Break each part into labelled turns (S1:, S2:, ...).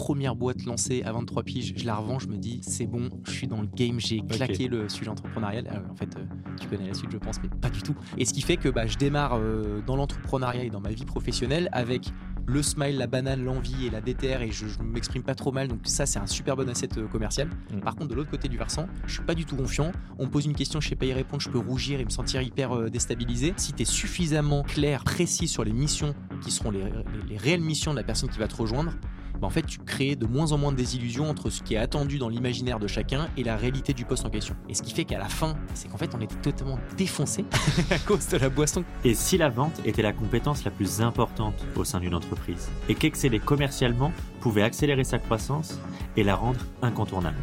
S1: première boîte lancée à 23 piges, je la revends, je me dis c'est bon, je suis dans le game, j'ai claqué le sujet entrepreneurial. Euh, en fait, euh, tu connais la suite, je pense, mais pas du tout. Et ce qui fait que bah, je démarre euh, dans l'entrepreneuriat et dans ma vie professionnelle avec le smile, la banane, l'envie et la déterre et je, je m'exprime pas trop mal. Donc ça, c'est un super bon asset commercial.
S2: Mm.
S1: Par contre, de l'autre côté du versant, je suis pas du tout confiant. On me pose une question, je sais pas y répondre, je peux rougir et me sentir hyper euh, déstabilisé. Si tu es suffisamment clair, précis sur les missions qui seront les, les- les réelles missions de la personne qui va te rejoindre, bah, en fait, tu crées de moins en moins de désillusions entre ce qui est attendu dans l'imaginaire de chacun et la réalité du poste en question. Et ce qui fait qu'à la fin, c'est qu'en fait, on était totalement défoncé à cause de la boisson
S2: Et si la vente était la compétence la plus importante au sein d'une entreprise et qu'exceller commercialement pouvait accélérer sa croissance et la rendre incontournable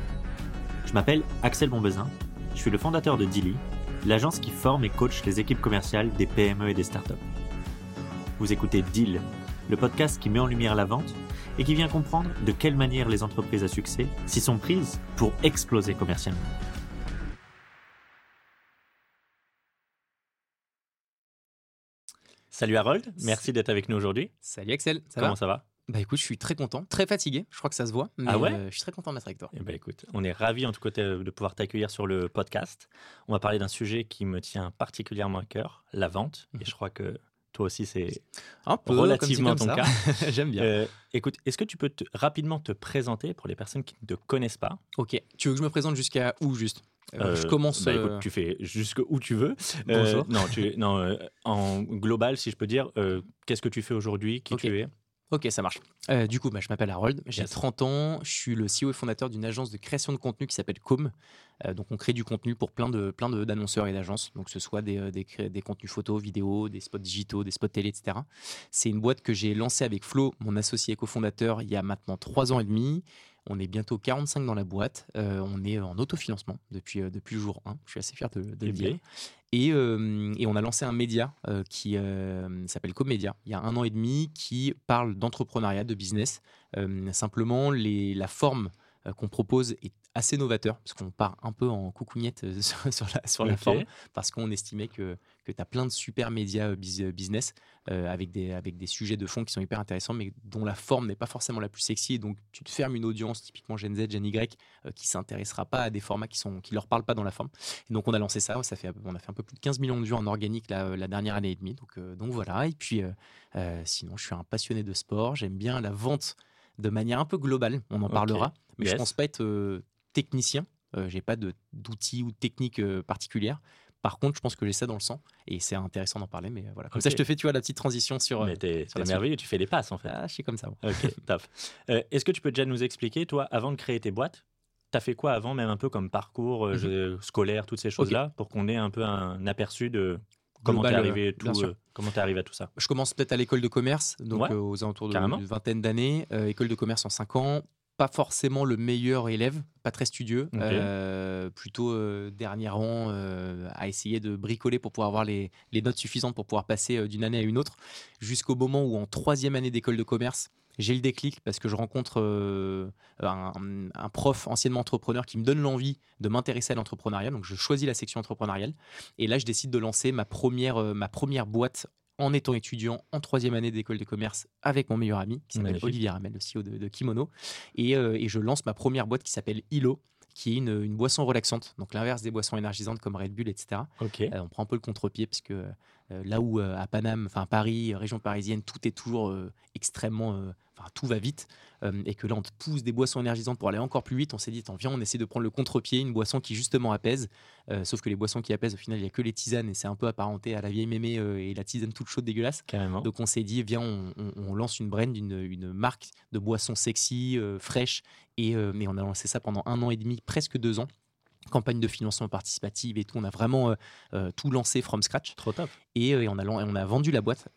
S2: Je m'appelle Axel Bombezin, je suis le fondateur de Dilly, l'agence qui forme et coach les équipes commerciales des PME et des startups. Vous écoutez Deal, le podcast qui met en lumière la vente et qui vient comprendre de quelle manière les entreprises à succès s'y sont prises pour exploser commercialement. Salut Harold, merci d'être avec nous aujourd'hui.
S1: Salut Axel, ça
S2: Comment
S1: va
S2: ça va?
S1: Bah écoute, je suis très content, très fatigué, je crois que ça se voit, mais
S2: Ah ouais?
S1: euh, je suis très content d'être avec toi.
S2: Eh ben écoute, on est ravis en tout cas de de pouvoir t'accueillir sur le podcast. On va parler d'un sujet qui me tient particulièrement à cœur, la vente. Et je crois que toi aussi c'est
S1: Un peu,
S2: relativement
S1: comme ci,
S2: ton cas.
S1: J'aime bien.
S2: Euh, écoute, est-ce que tu peux te- rapidement te présenter pour les personnes qui ne te connaissent pas?
S1: Ok, tu veux que je me présente jusqu'à où juste? Euh, Je
S2: Euh,
S1: commence.
S2: bah, écoute, tu fais jusque où tu veux.
S1: Bonjour.
S2: non, tu, non en global, si je peux dire, qu'est-ce que tu fais aujourd'hui, qui tu es?
S1: Ok, ça marche. Euh, du coup, bah, je m'appelle Harold, j'ai
S2: Yes.
S1: 30 ans, je suis le CEO et fondateur d'une agence de création de contenu qui s'appelle Com. Euh, donc, on crée du contenu pour plein de plein de- d'annonceurs et d'agences, donc que ce soit des, euh, des, contenus photos, vidéos, des spots digitaux, des spots télé, etc. C'est une boîte que j'ai lancée avec Flo, mon associé et cofondateur, il y a maintenant 3 ans et demi. On est bientôt 45 dans la boîte. Euh, on est en autofinancement depuis, euh, depuis le jour 1. Je suis assez fier de, de le
S2: Eh
S1: dire. Euh, et on a lancé un média euh, qui euh, s'appelle Comédia il y a un an et demi qui parle d'entrepreneuriat, de business. Euh, simplement, la forme qu'on propose est assez novateur parce qu'on part un peu en coucougnette euh, sur, sur la, sur la
S2: Ok.
S1: forme parce qu'on estimait que, que tu as plein de super médias euh, euh, business euh, avec, des, avec des sujets de fond qui sont hyper intéressants mais dont la forme n'est pas forcément la plus sexy et donc tu te fermes une audience typiquement Gen Z, Gen Y euh, qui s'intéressera pas à des formats qui sont qui leur parlent pas dans la forme. Et donc on a lancé ça, ça fait, on a fait un peu plus de 15 millions de vues en organique la, la dernière année et demie. Donc, euh, donc voilà. Et puis sinon, je suis un passionné de sport. J'aime bien la vente de manière un peu globale. On en parlera. Mais je
S2: Yes.
S1: pense pas être euh, technicien. Euh, j'ai pas d'outils ou de techniques euh, particulières. Par contre, je pense que j'ai ça dans le sang et c'est intéressant d'en parler. Mais euh, voilà, comme ça, je te fais, tu vois, la petite transition sur. euh,
S2: mais t'es
S1: sur
S2: t'es merveilleux, tu fais les passes en fait.
S1: Ah, je suis comme ça.
S2: Ok, top. Euh, Est-ce que tu peux déjà nous expliquer, toi, avant de créer tes boîtes, t'as fait quoi avant, même un peu comme parcours euh,
S1: Mhm.
S2: scolaire, toutes ces choses-là, pour qu'on ait un peu un aperçu de comment t'es arrivé,
S1: euh,
S2: euh, arrivé à tout ça?
S1: Je commence peut-être à l'école de commerce, donc
S2: Ouais,
S1: euh, aux alentours de- vingtaine d'années. Euh, école de commerce en 5 ans. Pas forcément le meilleur élève, pas très studieux, euh, plutôt euh, dernier rang euh, à essayer de bricoler pour pouvoir avoir les, les notes suffisantes pour pouvoir passer euh, d'une année à une autre, jusqu'au moment où en troisième année d'école de commerce, j'ai le déclic parce que je rencontre un, un prof anciennement entrepreneur qui me donne l'envie de m'intéresser à l'entrepreneuriat. Donc je choisis la section entrepreneuriale et là je décide de lancer ma première, ma première boîte en étant étudiant en troisième année d'école de commerce avec mon meilleur ami qui s'appelle. Olivier Ramel, le CEO de, de Kimono. Et, euh, et je lance ma première boîte qui s'appelle Ilo, qui est une, une boisson relaxante, donc l'inverse des boissons énergisantes comme Red Bull, etc. Euh, on prend un peu le contre-pied parce que euh, là où à Paname, enfin Paris, région parisienne, tout est toujours extrêmement, enfin tout va vite, euh, et que là on te pousse des boissons énergisantes pour aller encore plus vite. On s'est dit, attends, viens, on essaie de prendre le contre-pied, une boisson qui justement apaise. Euh, sauf que les boissons qui apaisent, au final, il y a que les tisanes et c'est un peu apparenté à la vieille mémé euh, et la tisane toute chaude dégueulasse.
S2: Carrément.
S1: Donc on s'est dit, viens, on, on- on lance une brand, une, une marque de boissons sexy, fraîche, et, mais on a lancé ça pendant un an et demi, presque deux ans. Campagne de financement participative et tout, on a vraiment euh, euh, tout lancé from scratch.
S2: Trop top.
S1: Et, euh, et on, a, on a vendu la boîte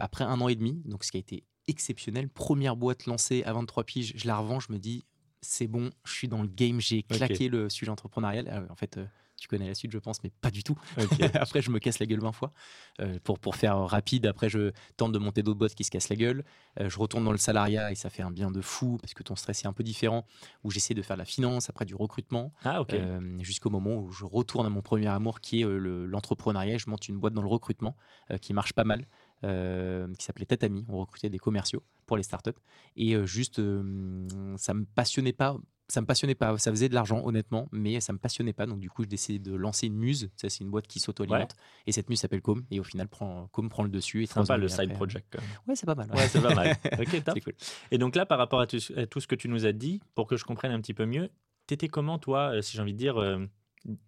S1: après un an et demi, donc ce qui a été exceptionnel. Première boîte lancée à 23 piges, je la revends, je me dis, c'est bon, je suis dans le game, j'ai claqué le sujet entrepreneurial. Euh, en fait, euh, tu connais la suite, je pense, mais pas du tout. Après, je me casse la gueule 20 fois. Euh, pour, pour faire rapide, après, je tente de monter d'autres boîtes qui se cassent la gueule. Euh, je retourne dans le salariat et ça fait un bien de fou parce que ton stress est un peu différent, où j'essaie de faire de la finance, après du recrutement,
S2: Ah,
S1: euh, jusqu'au moment où je retourne à mon premier amour qui est le- l'entrepreneuriat. je monte une boîte dans le recrutement qui marche pas mal. Qui s'appelait Tatami. On recrutait des commerciaux pour les startups. Et juste, ça me passionnait pas ça me passionnait pas. Ça faisait de l'argent, honnêtement, mais ça me passionnait pas. Donc, du coup, j'ai décidé de lancer une muse. Ça, c'est une boîte qui s'auto-alimente. Et cette muse s'appelle Com. Et au final, prend, Com prend le dessus. Et
S2: Sympa le side project.
S1: Ouais, c'est pas mal.
S2: Ouais, c'est pas mal. ok, top. Cool. Et donc là, par rapport à tout, ce que tu nous as dit, pour que je comprenne un petit peu mieux, t'étais comment, toi, euh, si j'ai envie de dire, euh,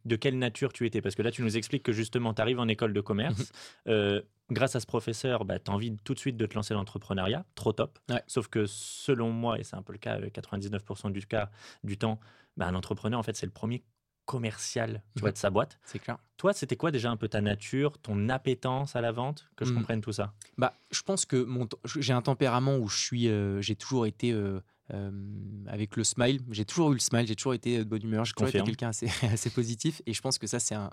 S2: de quelle nature tu étais? Parce que là, tu nous expliques que justement, tu arrives en école de commerce. Mhm. Euh, grâce à ce professeur, bah, tu as envie tout de suite de te lancer dans l'entrepreneuriat. Trop top. Sauf que selon moi, et c'est un peu le cas, 99% du, cas, du temps, bah, un entrepreneur, en fait, c'est le premier commercial tu vois, de sa boîte.
S1: C'est clair.
S2: Toi, c'était quoi déjà un peu ta nature, ton appétence à la vente, que je mhm. comprenne tout ça?
S1: Bah, je pense que mon j'ai un tempérament où je suis, euh, j'ai toujours été euh, euh, avec le smile. J'ai toujours eu le smile, j'ai toujours été de bonne humeur, j'ai toujours été quelqu'un assez, assez, positif. Et je pense que ça, c'est un,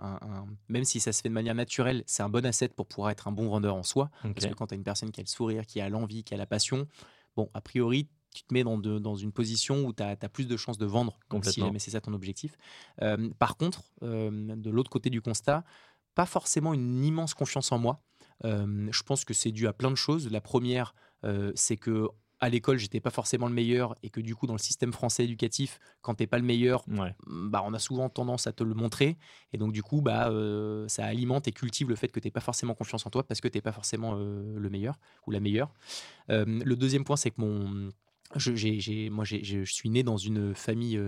S1: Même si ça se fait de manière naturelle, c'est un bon asset pour pouvoir être un bon vendeur en soi. Parce que quand tu as une personne qui a le sourire, qui a l'envie, qui a la passion, bon, a priori, tu te mets dans, dans une position où tu as, plus de chances de vendre, si jamais c'est ça ton objectif. Euh, par contre, euh, de l'autre côté du constat, pas forcément une immense confiance en moi. je pense que c'est dû à plein de choses. La première, c'est que à l'école, j'étais pas forcément le meilleur et que du coup, dans le système français éducatif, quand t'es pas le meilleur, bah, on a souvent tendance à te le montrer. Et donc, du coup, bah, euh, ça alimente et cultive le fait que t'es pas forcément confiance en toi parce que t'es pas forcément euh, le meilleur ou la meilleure. Euh, le deuxième point, c'est que mon, je, moi, je suis né dans une famille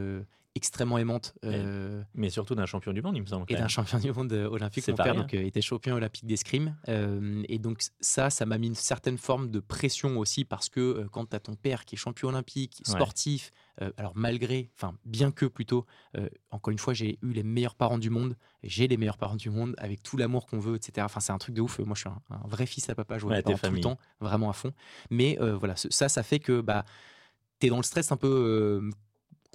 S1: extrêmement aimante.
S2: Euh, mais surtout d'un champion du monde, il me semble.
S1: Et d'un champion du monde euh, olympique. Mon père donc, euh, était champion olympique d'escrime. et donc ça, ça m'a mis une certaine forme de pression aussi parce que quand tu as ton père qui est champion olympique, sportif, alors malgré, enfin bien que plutôt, encore une fois, j'ai eu les meilleurs parents du monde, j'ai les meilleurs parents du monde avec tout l'amour qu'on veut, etc. Enfin c'est un truc de ouf. Moi je suis un, vrai fils à papa, je vois tout le temps, vraiment à fond. Mais voilà, ça, ça fait que bah, tu es dans le stress un peu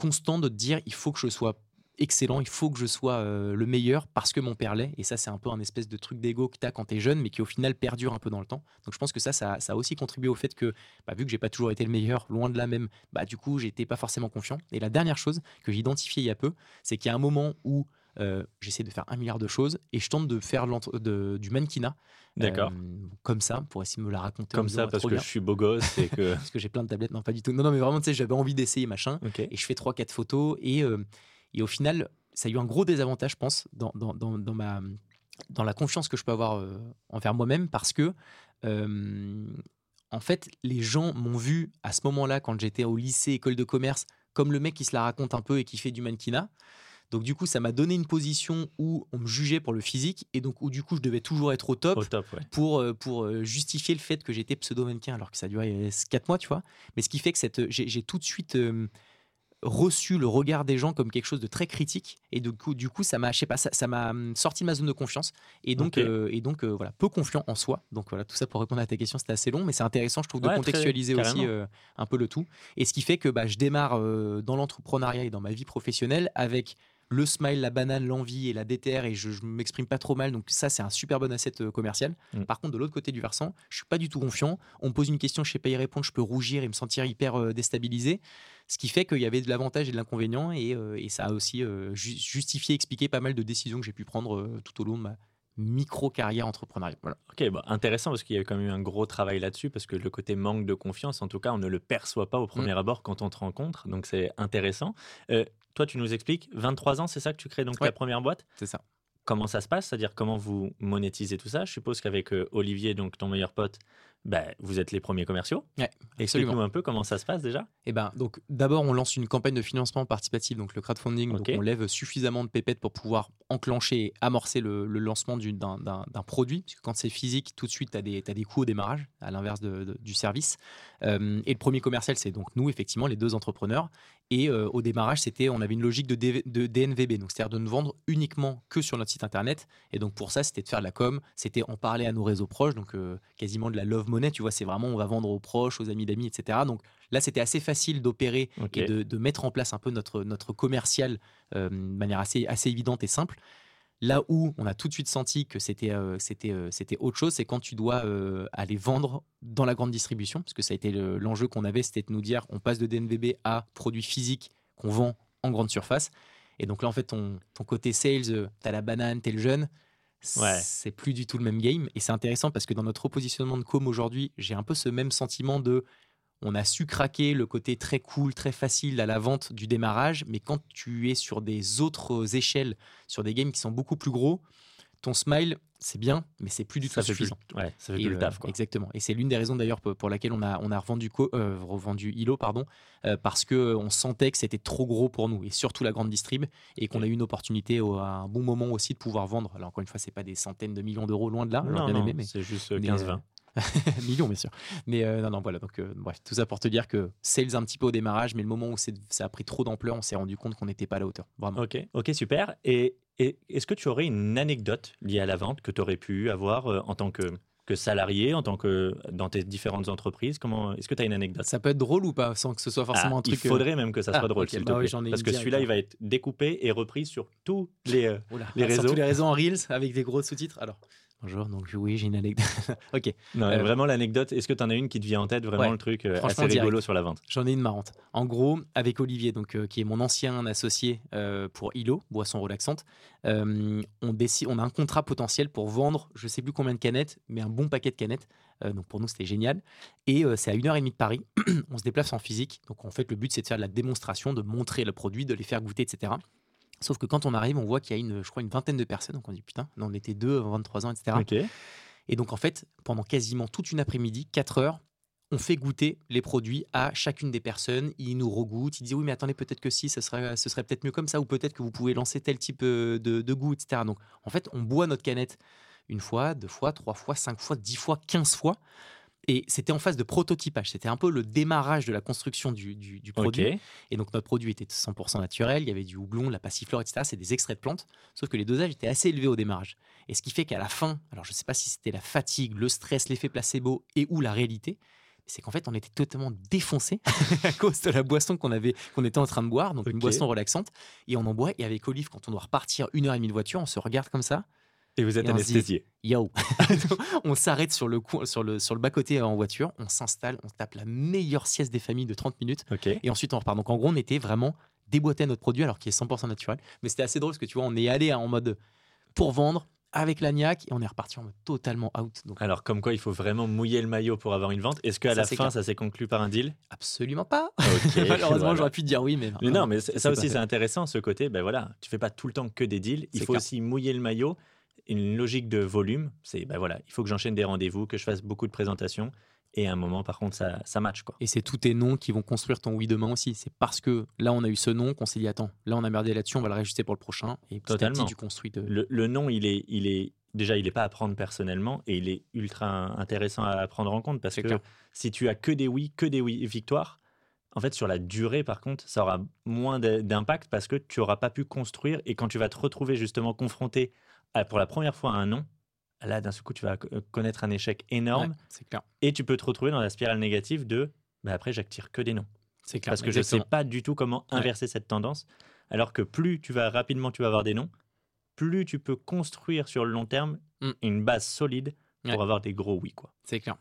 S1: constant de te dire il faut que je sois excellent, il faut que je sois euh, le meilleur parce que mon père l'est. Et ça, c'est un peu un espèce de truc d'ego que tu as quand tu es jeune, mais qui au final perdure un peu dans le temps. Donc je pense que ça, ça, a aussi contribué au fait que, bah, vu que j'ai pas toujours été le meilleur, loin de là même, bah, du coup, j'étais pas forcément confiant. Et la dernière chose que j'ai identifiée il y a peu, c'est qu'il y a un moment où euh, j'essaie de faire un milliard de choses et je tente de faire de, du mannequinat.
S2: D'accord.
S1: Euh, comme ça, pour essayer de me la raconter.
S2: Comme ça, parce que je suis beau gosse et que.
S1: parce que j'ai plein de tablettes. Non, pas du tout. Non, non, mais vraiment, tu sais, j'avais envie d'essayer, machin. Et je fais 3-4 photos. Et, euh, et au final, ça a eu un gros désavantage, je pense, dans, dans, dans, dans ma, dans la confiance que je peux avoir envers moi-même parce que. en fait, les gens m'ont vu à ce moment-là, quand j'étais au lycée, école de commerce, comme le mec qui se la raconte un peu et qui fait du mannequinat. Donc du coup, ça m'a donné une position où on me jugeait pour le physique et donc où du coup, je devais toujours être au top, pour, euh, pour euh, justifier le fait que j'étais pseudo-mannequin alors que ça duré 4 mois, tu vois. Mais ce qui fait que cette, j'ai, tout de suite euh, reçu le regard des gens comme quelque chose de très critique et du coup, du coup ça m'a, pas, ça, m'a sorti de ma zone de confiance et donc, et donc voilà, peu confiant en soi. Donc voilà, tout ça pour répondre à ta question, c'était assez long, mais c'est intéressant, je trouve, de contextualiser aussi un peu le tout. Et ce qui fait que bah, je démarre dans l'entrepreneuriat et dans ma vie professionnelle avec le smile, la banane, l'envie et la déterre, et je, ne m'exprime pas trop mal. Donc ça, c'est un super bon asset euh, commercial. Mm. Par contre, de l'autre côté du versant, je suis pas du tout confiant. On me pose une question, je sais pas y répondre, je peux rougir et me sentir hyper euh, déstabilisé. Ce qui fait qu'il y avait de l'avantage et de l'inconvénient, et, euh, ça a aussi justifié, expliqué pas mal de décisions que j'ai pu prendre tout au long de ma, micro-carrière entrepreneuriale. Voilà.
S2: Ok, bah, intéressant parce qu'il y a quand même eu un gros travail là-dessus parce que le côté manque de confiance, en tout cas, on ne le perçoit pas au premier mm. abord quand on te rencontre. Donc c'est intéressant. Toi, tu nous expliques, 23 ans, c'est ça que tu crées donc ta première boîte?
S1: C'est ça.
S2: Comment ça se passe? C'est-à-dire comment vous monétisez tout ça? Je suppose qu'avec euh, Olivier, donc ton meilleur pote, bah, vous êtes les premiers commerciaux.
S1: Ouais,
S2: Explique-nous un peu comment ça se passe déjà.
S1: Eh ben, donc d'abord, on lance une campagne de financement participatif, donc le crowdfunding. Donc on lève suffisamment de pépettes pour pouvoir enclencher et amorcer le, lancement d'un produit. Parce que quand c'est physique, tout de suite, tu as, des, des coûts au démarrage, à l'inverse du service. Euh, et le premier commercial, c'est donc nous, effectivement, les deux entrepreneurs. Et euh, au démarrage, c'était, on avait une logique de, de DNVB, donc c'est-à-dire de ne vendre uniquement que sur notre site internet. Et donc pour ça, c'était de faire de la com, c'était en parler à nos réseaux proches, donc euh, quasiment de la love money, tu vois, c'est vraiment on va vendre aux proches, aux amis d'amis, etc. Donc là, c'était assez facile d'opérer et de, mettre en place un peu notre, notre commercial euh, de manière assez, assez évidente et simple. Là où on a tout de suite senti que c'était euh, c'était euh, c'était autre chose, c'est quand tu dois euh, aller vendre dans la grande distribution, parce que ça a été l'enjeu qu'on avait, c'était de nous dire on passe de DNVB à produits physiques qu'on vend en grande surface. Et donc là, en fait, ton, ton côté sales, tu as la banane, tu es le jeune, c'est plus du tout le même game. Et c'est intéressant parce que dans notre repositionnement de com aujourd'hui, j'ai un peu ce même sentiment de on a su craquer le côté très cool, très facile à la vente du démarrage, mais quand tu es sur des autres échelles, sur des games qui sont beaucoup plus gros, ton smile, c'est bien, mais c'est plus du tout suffisant.
S2: ouais, ça fait plus le taf. Quoi.
S1: Exactement. Et c'est l'une des raisons d'ailleurs pour, laquelle on a, on a revendu, euh, revendu Hilo, pardon, euh, parce qu'on sentait que c'était trop gros pour nous, et surtout la grande distrib, et qu'on a eu une opportunité à un bon moment aussi de pouvoir vendre. Alors encore une fois, c'est pas des centaines de millions d'euros, loin de là.
S2: Non, non, c'est juste 15-20.
S1: millions bien sûr. Mais euh, non, non, voilà. Donc, euh, bref, tout ça pour te dire que sales un petit peu au démarrage, mais le moment où ça a pris trop d'ampleur, on s'est rendu compte qu'on n'était pas à la hauteur. Vraiment.
S2: Ok, ok, super. Et, est-ce que tu aurais une anecdote liée à la vente que tu aurais pu avoir euh, en tant que, que salarié, en tant que dans tes différentes entreprises? Comment Est-ce que tu as une anecdote?
S1: Ça peut être drôle ou pas, sans que ce soit forcément
S2: ah,
S1: un truc.
S2: Il faudrait même que ça soit ah, drôle, s'il te bah. Parce que celui-là, il va être découpé et repris sur tous les, les réseaux.
S1: Sur tous les réseaux en Reels avec des gros sous-titres. Alors. Bonjour, donc oui, j'ai une anecdote. ok.
S2: Non, euh, vraiment l'anecdote, est-ce que tu en as une qui te vient en tête, vraiment le truc euh, assez rigolo sur la vente?
S1: J'en ai une marrante. En gros, avec Olivier, donc, euh, qui est mon ancien associé pour ILO, boisson relaxante, on, décide, on a un contrat potentiel pour vendre, je sais plus combien de canettes, mais un bon paquet de canettes. donc pour nous, c'était génial. Et c'est à une heure et demie de Paris. on se déplace en physique. Donc en fait, le but, c'est de faire de la démonstration, de montrer le produit, de les faire goûter, etc. Sauf que quand on arrive, on voit qu'il y a une, je crois, une vingtaine de personnes. Donc on dit putain, on était deux, 23 ans, etc. Et donc en fait, pendant quasiment toute une après-midi, 4 heures, on fait goûter les produits à chacune des personnes. Ils nous regoûtent. Ils disent oui, mais attendez, peut-être que si, ce serait, ce serait peut-être mieux comme ça, ou peut-être que vous pouvez lancer tel type euh, de, de goût, etc. Donc en fait, on boit notre canette une fois, deux fois, trois fois, cinq fois, dix fois, quinze fois. Et c'était en phase de prototypage. C'était un peu le démarrage de la construction du, du, produit. Et donc, notre produit était 100% naturel. Il y avait du houblon, de la passiflore, etc. C'est des extraits de plantes. Sauf que les dosages étaient assez élevés au démarrage. Et ce qui fait qu'à la fin, alors je ne sais pas si c'était la fatigue, le stress, l'effet placebo et ou la réalité, c'est qu'en fait, on était totalement défoncé à cause de la boisson qu'on avait, qu'on était en train de boire, donc une boisson relaxante. Et on en boit. Et avec Olive, quand on doit repartir une heure et demie de voiture, on se regarde comme ça.
S2: Et vous êtes anesthésié.
S1: Yo On s'arrête sur le, sur le, sur le bas-côté en voiture, on s'installe, on tape la meilleure sieste des familles de 30 minutes. Et ensuite, on repart. Donc, en gros, on était vraiment déboîté à notre produit alors qu'il est 100% naturel. Mais c'était assez drôle parce que tu vois, on est allé en mode pour vendre avec l'agnac et on est reparti en mode totalement out.
S2: Donc, alors, comme quoi, il faut vraiment mouiller le maillot pour avoir une vente. Est-ce qu'à la fin, ça s'est conclu par un deal?
S1: Absolument pas. Malheureusement, j'aurais pu te dire oui, mais.
S2: mais non, mais ça aussi, c'est intéressant, ce côté. Ben voilà, tu fais pas tout le temps que des deals. Il faut aussi mouiller le maillot une logique de volume. C'est, ben voilà, il faut que j'enchaîne des rendez-vous, que je fasse beaucoup de présentations. Et à un moment, par contre, ça, ça match. Quoi.
S1: Et c'est tous tes noms qui vont construire ton oui demain aussi. C'est parce que là, on a eu ce nom qu'on s'est dit, attends, là, on a merdé là-dessus, on va le réajuster pour le prochain. Et petit Totalement. tu construis.
S2: Le, le, nom, il est, il est, déjà, il n'est pas à prendre personnellement et il est ultra intéressant à prendre en compte parce que si tu as que des oui, que des oui victoires, en fait, sur la durée, par contre, ça aura moins d'impact parce que tu n'auras pas pu construire et quand tu vas te retrouver justement confronté pour la première fois un non, là, d'un seul coup, tu vas euh, connaître un échec énorme.
S1: c'est clair.
S2: Et tu peux te retrouver dans la spirale négative de bah, après, j'attire que des noms.
S1: C'est clair.
S2: Parce que je ne sais pas du tout comment inverser cette tendance. Alors que plus tu vas rapidement, tu vas avoir des noms, plus tu peux construire sur le long terme mm. une base solide pour avoir des gros oui. quoi.
S1: C'est clair.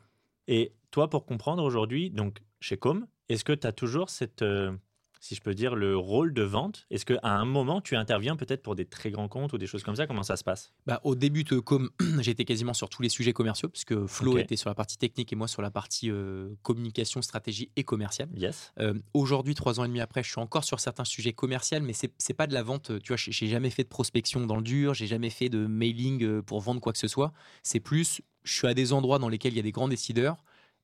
S2: Et toi, pour comprendre aujourd'hui, donc chez Com, est-ce que tu as toujours cette. Euh, si je peux dire, le rôle de vente Est-ce qu'à un moment, tu interviens peut-être pour des très grands comptes ou des choses comme ça? Comment ça se passe?
S1: Bah, Au début de Com, j'étais quasiment sur tous les sujets commerciaux, puisque Flo était sur la partie technique et moi sur la partie euh, communication, stratégie et commerciale.
S2: Yes.
S1: Euh, aujourd'hui, trois ans et demi après, je suis encore sur certains sujets commerciaux, mais c'est n'est pas de la vente. Tu vois, j'ai jamais fait de prospection dans le dur, j'ai jamais fait de mailing euh, pour vendre quoi que ce soit. C'est plus, je suis à des endroits dans lesquels il y a des grands décideurs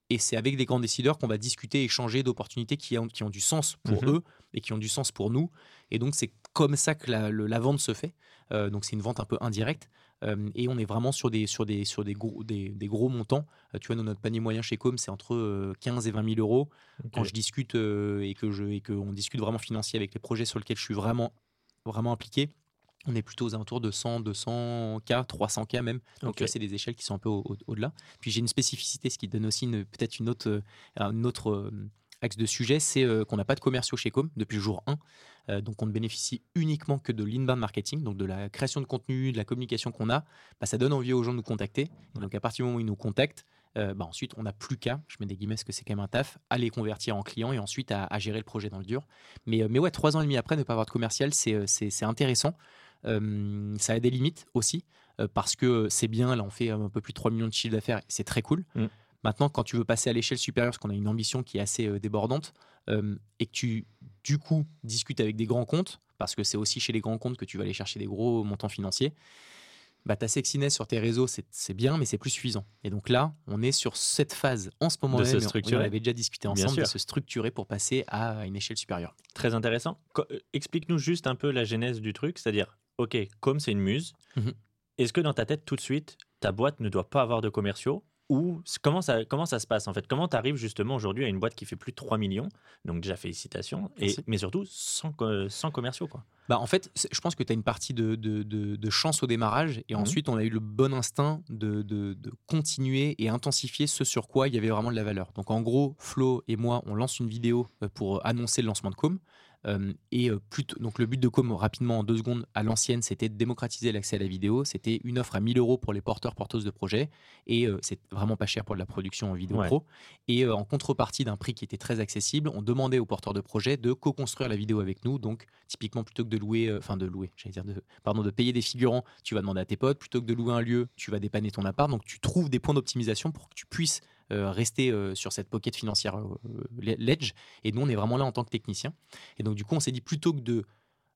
S1: et c'est avec des grands décideurs qu'on va discuter, échanger d'opportunités qui ont, qui ont du sens pour mhm. eux et qui ont du sens pour nous. Et donc, c'est comme ça que la, vente se fait. Euh, donc, c'est une vente un peu indirecte. Euh, et on est vraiment sur des, sur des, sur des, gros, des, gros montants. Euh, tu vois, notre panier moyen chez Com, c'est entre 15 et 20 000 euros. Quand je discute et que je et qu'on discute vraiment financier avec les projets sur lesquels je suis vraiment, vraiment impliqué, on est plutôt aux alentours de 100, 200 k, 300 k même. Donc c'est des échelles qui sont un peu au-delà. Puis j'ai une spécificité, ce qui donne aussi peut-être une autre, euh, un autre euh, axe de sujet, c'est euh, qu'on n'a pas de commerciaux chez Com depuis le jour 1. donc on ne bénéficie uniquement que de l'inbound marketing, donc de la création de contenu, de la communication qu'on a. Bah, ça donne envie aux gens de nous contacter. donc à partir du moment où ils nous contactent, bah, ensuite on n'a plus qu'à, je mets des guillemets parce que c'est quand même un taf, à les convertir en clients et ensuite à, gérer le projet dans le dur. Mais, mais ouais, trois ans et demi après, ne pas avoir de commercial, c'est intéressant ça a des limites aussi. parce que c'est bien. Là, on fait un peu plus de 3 millions de chiffres d'affaires. C'est très cool.
S2: Mm.
S1: Maintenant, quand tu veux passer à l'échelle supérieure, parce qu'on a une ambition qui est assez euh, débordante, euh, et que tu, du coup, discutes avec des grands comptes, parce que c'est aussi chez les grands comptes que tu vas aller chercher des gros montants financiers, bah, ta sexiness sur tes réseaux, c'est bien, mais c'est plus suffisant. Et donc là, on est sur cette phase en ce moment
S2: De
S1: même,
S2: se
S1: et on-
S2: structurer.
S1: on avait déjà discuté ensemble, de se structurer pour passer à une échelle supérieure.
S2: Très intéressant. Euh, Explique-nous juste un peu la genèse du truc, c'est-à-dire, ok, comme c'est une muse,
S1: Mhm.
S2: est-ce que dans ta tête tout de suite, ta boîte ne doit pas avoir de commerciaux ou comment ça, comment ça se passe en fait? Comment tu arrives justement aujourd'hui à une boîte qui fait plus de 3 millions? Donc déjà félicitations, et, mais surtout sans, sans commerciaux quoi.
S1: Bah, en fait, je pense que tu as une partie de, de- de- de chance au démarrage et
S2: Mhm.
S1: ensuite on a eu le bon instinct de, de- de continuer et intensifier ce sur quoi il y avait vraiment de la valeur. Donc en gros, Flo et moi, on lance une vidéo euh, pour annoncer le lancement de Com. Et plutôt, donc le but de Com, rapidement en deux secondes, à l'ancienne, c'était de démocratiser l'accès à la vidéo. C'était une offre à 1000 euros pour les porteurs, porteuses de projets. Et c'est vraiment pas cher pour de la production en vidéo
S2: Ouais.
S1: pro. Et en contrepartie d'un prix qui était très accessible, on demandait aux porteurs de projets de co-construire la vidéo avec nous. Donc, typiquement, plutôt que de louer, enfin de louer, j'allais dire, de, pardon, de payer des figurants, tu vas demander à tes potes. Plutôt que de louer un lieu, tu vas dépanner ton appart. Donc, tu trouves des points d'optimisation pour que tu puisses rester euh, sur cette pocket financière euh, ledge. Et nous, on est vraiment là en tant que technicien. Et donc, du coup, on s'est dit plutôt que de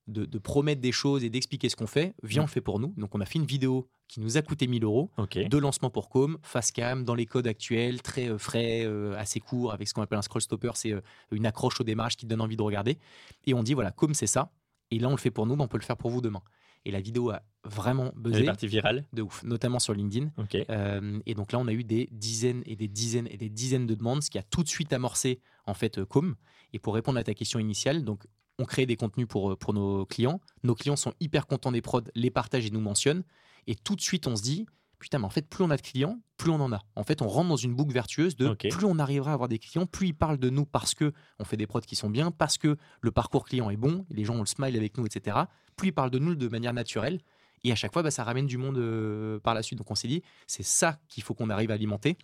S1: de, de promettre des choses et d'expliquer ce qu'on fait, viens, on le fait pour nous. Donc, on a fait une vidéo qui nous a coûté 1000 euros de lancement pour Com, face cam, dans les codes actuels, très euh, frais, euh, assez court, avec ce qu'on appelle un scroll stopper, c'est euh, une accroche au démarrage qui te donne envie de regarder. Et on dit, voilà, Com, c'est ça. Et là, on le fait pour nous, mais on peut le faire pour vous demain. Et la vidéo a vraiment
S2: Elle est
S1: buzzé
S2: partie virale.
S1: de ouf, notamment sur LinkedIn. Euh, et donc là, on a eu des dizaines et des dizaines et des dizaines de demandes, ce qui a tout de suite amorcé en fait euh, Com. Et pour répondre à ta question initiale, donc on crée des contenus pour, euh, pour nos clients. Nos clients sont hyper contents des prods, les partagent et nous mentionnent. Et tout de suite, on se dit, putain, mais en fait, plus on a de clients, plus on en a. En fait, on rentre dans une boucle vertueuse de plus on arrivera à avoir des clients, plus ils parlent de nous parce que on fait des prods qui sont bien, parce que le parcours client est bon, les gens ont le smile avec nous, etc. Plus ils parlent de nous de manière naturelle. Et à chaque fois, bah, ça ramène du monde euh, par la suite. Donc on s'est dit, c'est ça qu'il faut qu'on arrive à alimenter.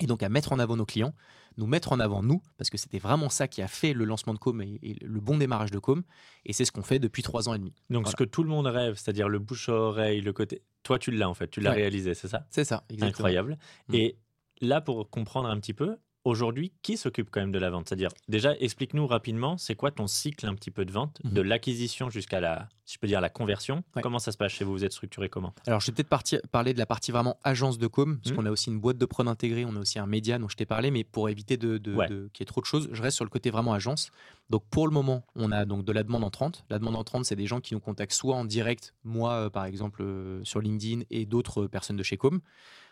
S1: Et donc à mettre en avant nos clients, nous mettre en avant nous, parce que c'était vraiment ça qui a fait le lancement de Com et, et le bon démarrage de Com. Et c'est ce qu'on fait depuis trois ans et demi.
S2: Donc
S1: Voilà.
S2: ce que tout le monde rêve, c'est-à-dire le bouche à oreille, le côté. Toi, tu l'as en fait, tu l'as
S1: Ouais.
S2: réalisé, c'est ça?
S1: C'est ça, exactement.
S2: Incroyable.
S1: Mm.
S2: Et là, pour comprendre un petit peu, aujourd'hui, qui s'occupe quand même de la vente? C'est-à-dire, déjà, explique-nous rapidement, c'est quoi ton cycle un petit peu de vente,
S1: Mhm.
S2: de l'acquisition jusqu'à la, si je peux dire, la conversion?
S1: Ouais.
S2: Comment ça se passe chez vous? Vous êtes structuré comment?
S1: Alors, je vais peut-être parler de la partie vraiment agence de com, parce
S2: Mhm.
S1: qu'on a aussi une boîte de prod intégrée, on a aussi un média dont je t'ai parlé, mais pour éviter de, de-
S2: Ouais.
S1: de- qu'il y ait trop de choses, je reste sur le côté vraiment agence. Donc, pour le moment, on a donc de la demande entrante. La demande entrante, c'est des gens qui nous contactent soit en direct, moi, euh, par exemple, euh, sur LinkedIn, et d'autres euh, personnes de chez Com.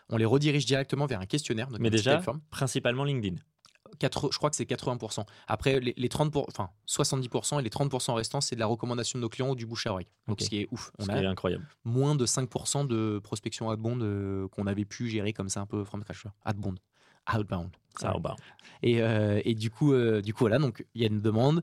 S1: On les redirige directement vers un questionnaire. donc
S2: Mais déjà, principalement LinkedIn.
S1: 80 je crois que c'est 80%. Après, les, les 30 pour- enfin, 70% et les 30% restants, c'est de la recommandation de nos clients ou du bouche à oreille. Donc, ce qui est ouf. On
S2: Ce
S1: a
S2: qui est incroyable.
S1: moins de 5% de prospection outbound euh, qu'on avait pu gérer comme ça un peu from scratch. Outbound. Outbound.
S2: Bas.
S1: Et, euh, et du, coup, euh, du coup, voilà, donc il y a une demande.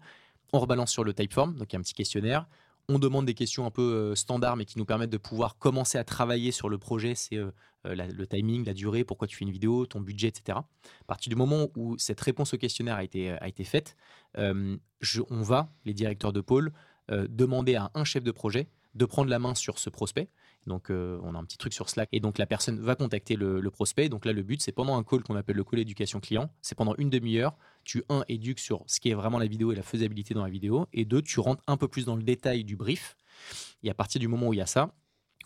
S1: On rebalance sur le typeform, donc il y a un petit questionnaire. On demande des questions un peu euh, standards, mais qui nous permettent de pouvoir commencer à travailler sur le projet. C'est euh, euh, le timing, la durée, pourquoi tu fais une vidéo, ton budget, etc. À partir du moment où cette réponse au questionnaire a été, faite, on va, les directeurs de pôle, demander à un chef de projet de prendre la main sur ce prospect. Donc, euh, on a un petit truc sur Slack. Et donc, la personne va contacter le, le prospect. Donc là, le but, c'est pendant un call qu'on appelle le call éducation client. C'est pendant une demi-heure. Tu, un, éduques sur ce qui est vraiment la vidéo et la faisabilité dans la vidéo. Et deux, tu rentres un peu plus dans le détail du brief. Et à partir du moment où il y a ça,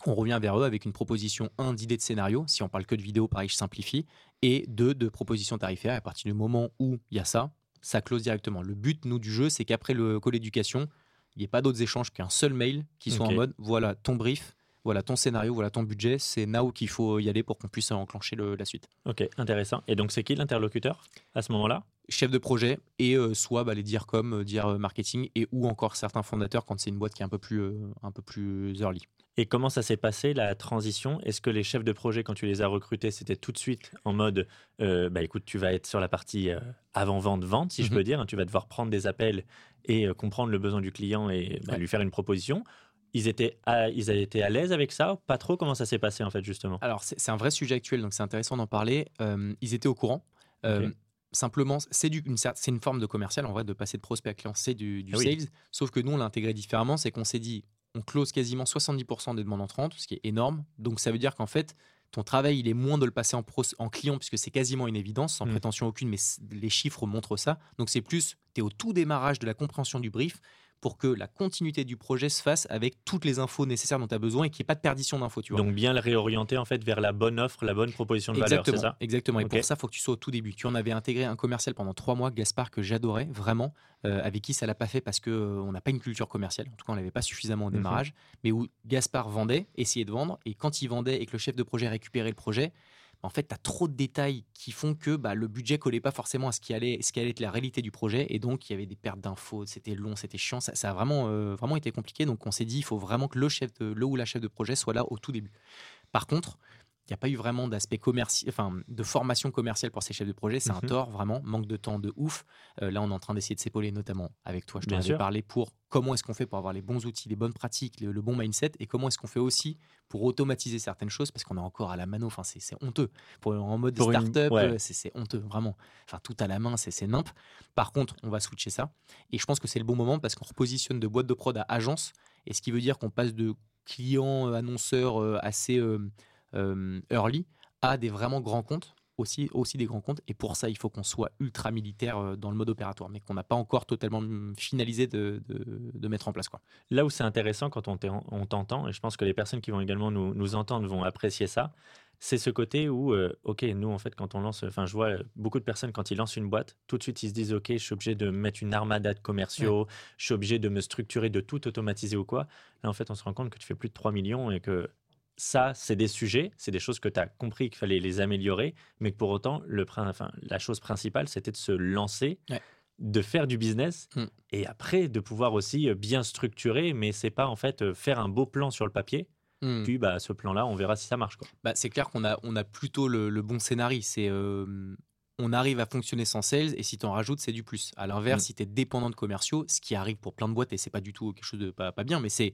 S1: on revient vers eux avec une proposition, un, d'idée de scénario. Si on parle que de vidéo, pareil, je simplifie. Et deux, de proposition tarifaire. Et à partir du moment où il y a ça, ça close directement. Le but, nous, du jeu, c'est qu'après le call éducation, il n'y ait pas d'autres échanges qu'un seul mail qui soit en mode voilà ton brief, voilà ton scénario, voilà ton budget, c'est now qu'il faut y aller pour qu'on puisse enclencher le- la suite.
S2: Ok, intéressant. Et donc, c'est qui l'interlocuteur à ce moment-là?
S1: Chef de projet et euh, soit bah, les dire comme, euh, dire euh, marketing et ou encore certains fondateurs quand c'est une boîte qui est un peu plus, euh, un peu plus early.
S2: Et comment ça s'est passé la transition? Est-ce que les chefs de projet, quand tu les as recrutés, c'était tout de suite en mode euh, bah écoute, tu vas être sur la partie euh, avant-vente, vente, si je
S1: Mhm.
S2: peux dire. hein, tu vas devoir prendre des appels et euh, comprendre le besoin du client et bah,
S1: Ouais.
S2: lui faire une proposition? Ils étaient, à, ils avaient été à l'aise avec ça Pas trop? Comment ça s'est passé en fait, justement?
S1: Alors c'est un vrai sujet actuel, donc c'est intéressant d'en parler. Euh, ils étaient au courant. Euh. Simplement, c'est une, forme de commercial, en vrai, de passer de prospect à client, c'est du, du
S2: Ah oui.
S1: sales. Sauf que nous, on l'a intégré différemment, c'est qu'on s'est dit, on close quasiment 70% des demandes entrantes, ce qui est énorme. Donc ça veut dire qu'en fait, ton travail, il est moins de le passer en, en client, puisque c'est quasiment une évidence, sans
S2: Mm.
S1: prétention aucune, mais les chiffres montrent ça. Donc c'est plus, tu es au tout démarrage de la compréhension du brief pour que la continuité du projet se fasse avec toutes les infos nécessaires dont tu as besoin et qu'il n'y ait pas de perdition d'infos. Tu vois.
S2: Donc bien le réorienter en fait vers la bonne offre, la bonne proposition de valeur, c'est
S1: Exactement,
S2: ça?
S1: exactement. Et pour ça, il faut que tu sois au tout début. Tu en avais intégré un commercial pendant trois mois, Gaspard, que j'adorais vraiment, euh, avec qui ça l'a pas fait parce que euh, n'a pas une culture commerciale. En tout cas, on l'avait pas suffisamment au
S2: Mhm.
S1: démarrage. Mais où Gaspard vendait, essayait de vendre, et quand il vendait et que le chef de projet récupérait le projet, en fait, tu as trop de détails qui font que bah, le budget collait pas forcément à ce qui allait, ce qui allait être la réalité du projet, et donc il y avait des pertes d'infos, c'était long, c'était chiant, ça, a vraiment, euh, vraiment été compliqué. Donc on s'est dit, il faut vraiment que le chef, de, le ou la chef de projet soit là au tout début. Par contre, il n'y a pas eu vraiment d'aspect commercial, enfin de formation commerciale pour ces chefs de projet. C'est un
S2: Mhm.
S1: tort, vraiment, manque de temps de ouf. Euh, là, on est en train d'essayer de s'épauler, notamment avec toi. Je t'en avais parlé pour comment est-ce qu'on fait pour avoir les bons outils, les bonnes pratiques, le, le bon mindset, et comment est-ce qu'on fait aussi pour automatiser certaines choses, parce qu'on est encore à la mano. Enfin, c'est honteux. Pour, en mode
S2: Pour une-
S1: start-up,
S2: ouais.
S1: euh, c'est- honteux, vraiment. Enfin, tout à la main, c'est nimp. Par contre, on va switcher ça. Et je pense que c'est le bon moment parce qu'on repositionne de boîte de prod à agence, et ce qui veut dire qu'on passe de clients euh, annonceurs euh, assez early à des vraiment grands comptes, aussi, aussi des grands comptes. Et pour ça, il faut qu'on soit ultra militaire euh, dans le mode opératoire, mais qu'on n'a pas encore totalement mm, finalisé de, de- de mettre en place. Quoi.
S2: Là où c'est intéressant quand on t'entend, et je pense que les personnes qui vont également nous, nous entendre vont apprécier ça, c'est ce côté où, euh, ok, nous en fait, quand on lance, enfin, je vois euh, beaucoup de personnes quand ils lancent une boîte, tout de suite ils se disent, ok, je suis obligé de mettre une armada de commerciaux, je suis obligé de me structurer, de tout automatiser ou quoi. Là, en fait, on se rend compte que tu fais plus de 3 millions et que ça, c'est des sujets, c'est des choses que tu as compris qu'il fallait les améliorer, mais que pour autant, le, prin- enfin, la chose principale, c'était de se lancer,
S1: Ouais.
S2: de faire du business
S1: Mm.
S2: et après de pouvoir aussi euh, bien structurer, mais c'est pas en fait euh, faire un beau plan sur le papier,
S1: Mm.
S2: puis bah, ce plan-là, on verra si ça marche. Quoi.
S1: Bah, c'est clair qu'on a, on a plutôt le, le bon scénario. C'est euh, on arrive à fonctionner sans sales et si tu en rajoutes, c'est du plus. À l'inverse,
S2: Mm.
S1: si tu es dépendant de commerciaux, ce qui arrive pour plein de boîtes et c'est pas du tout quelque chose de pas, pas bien, mais c'est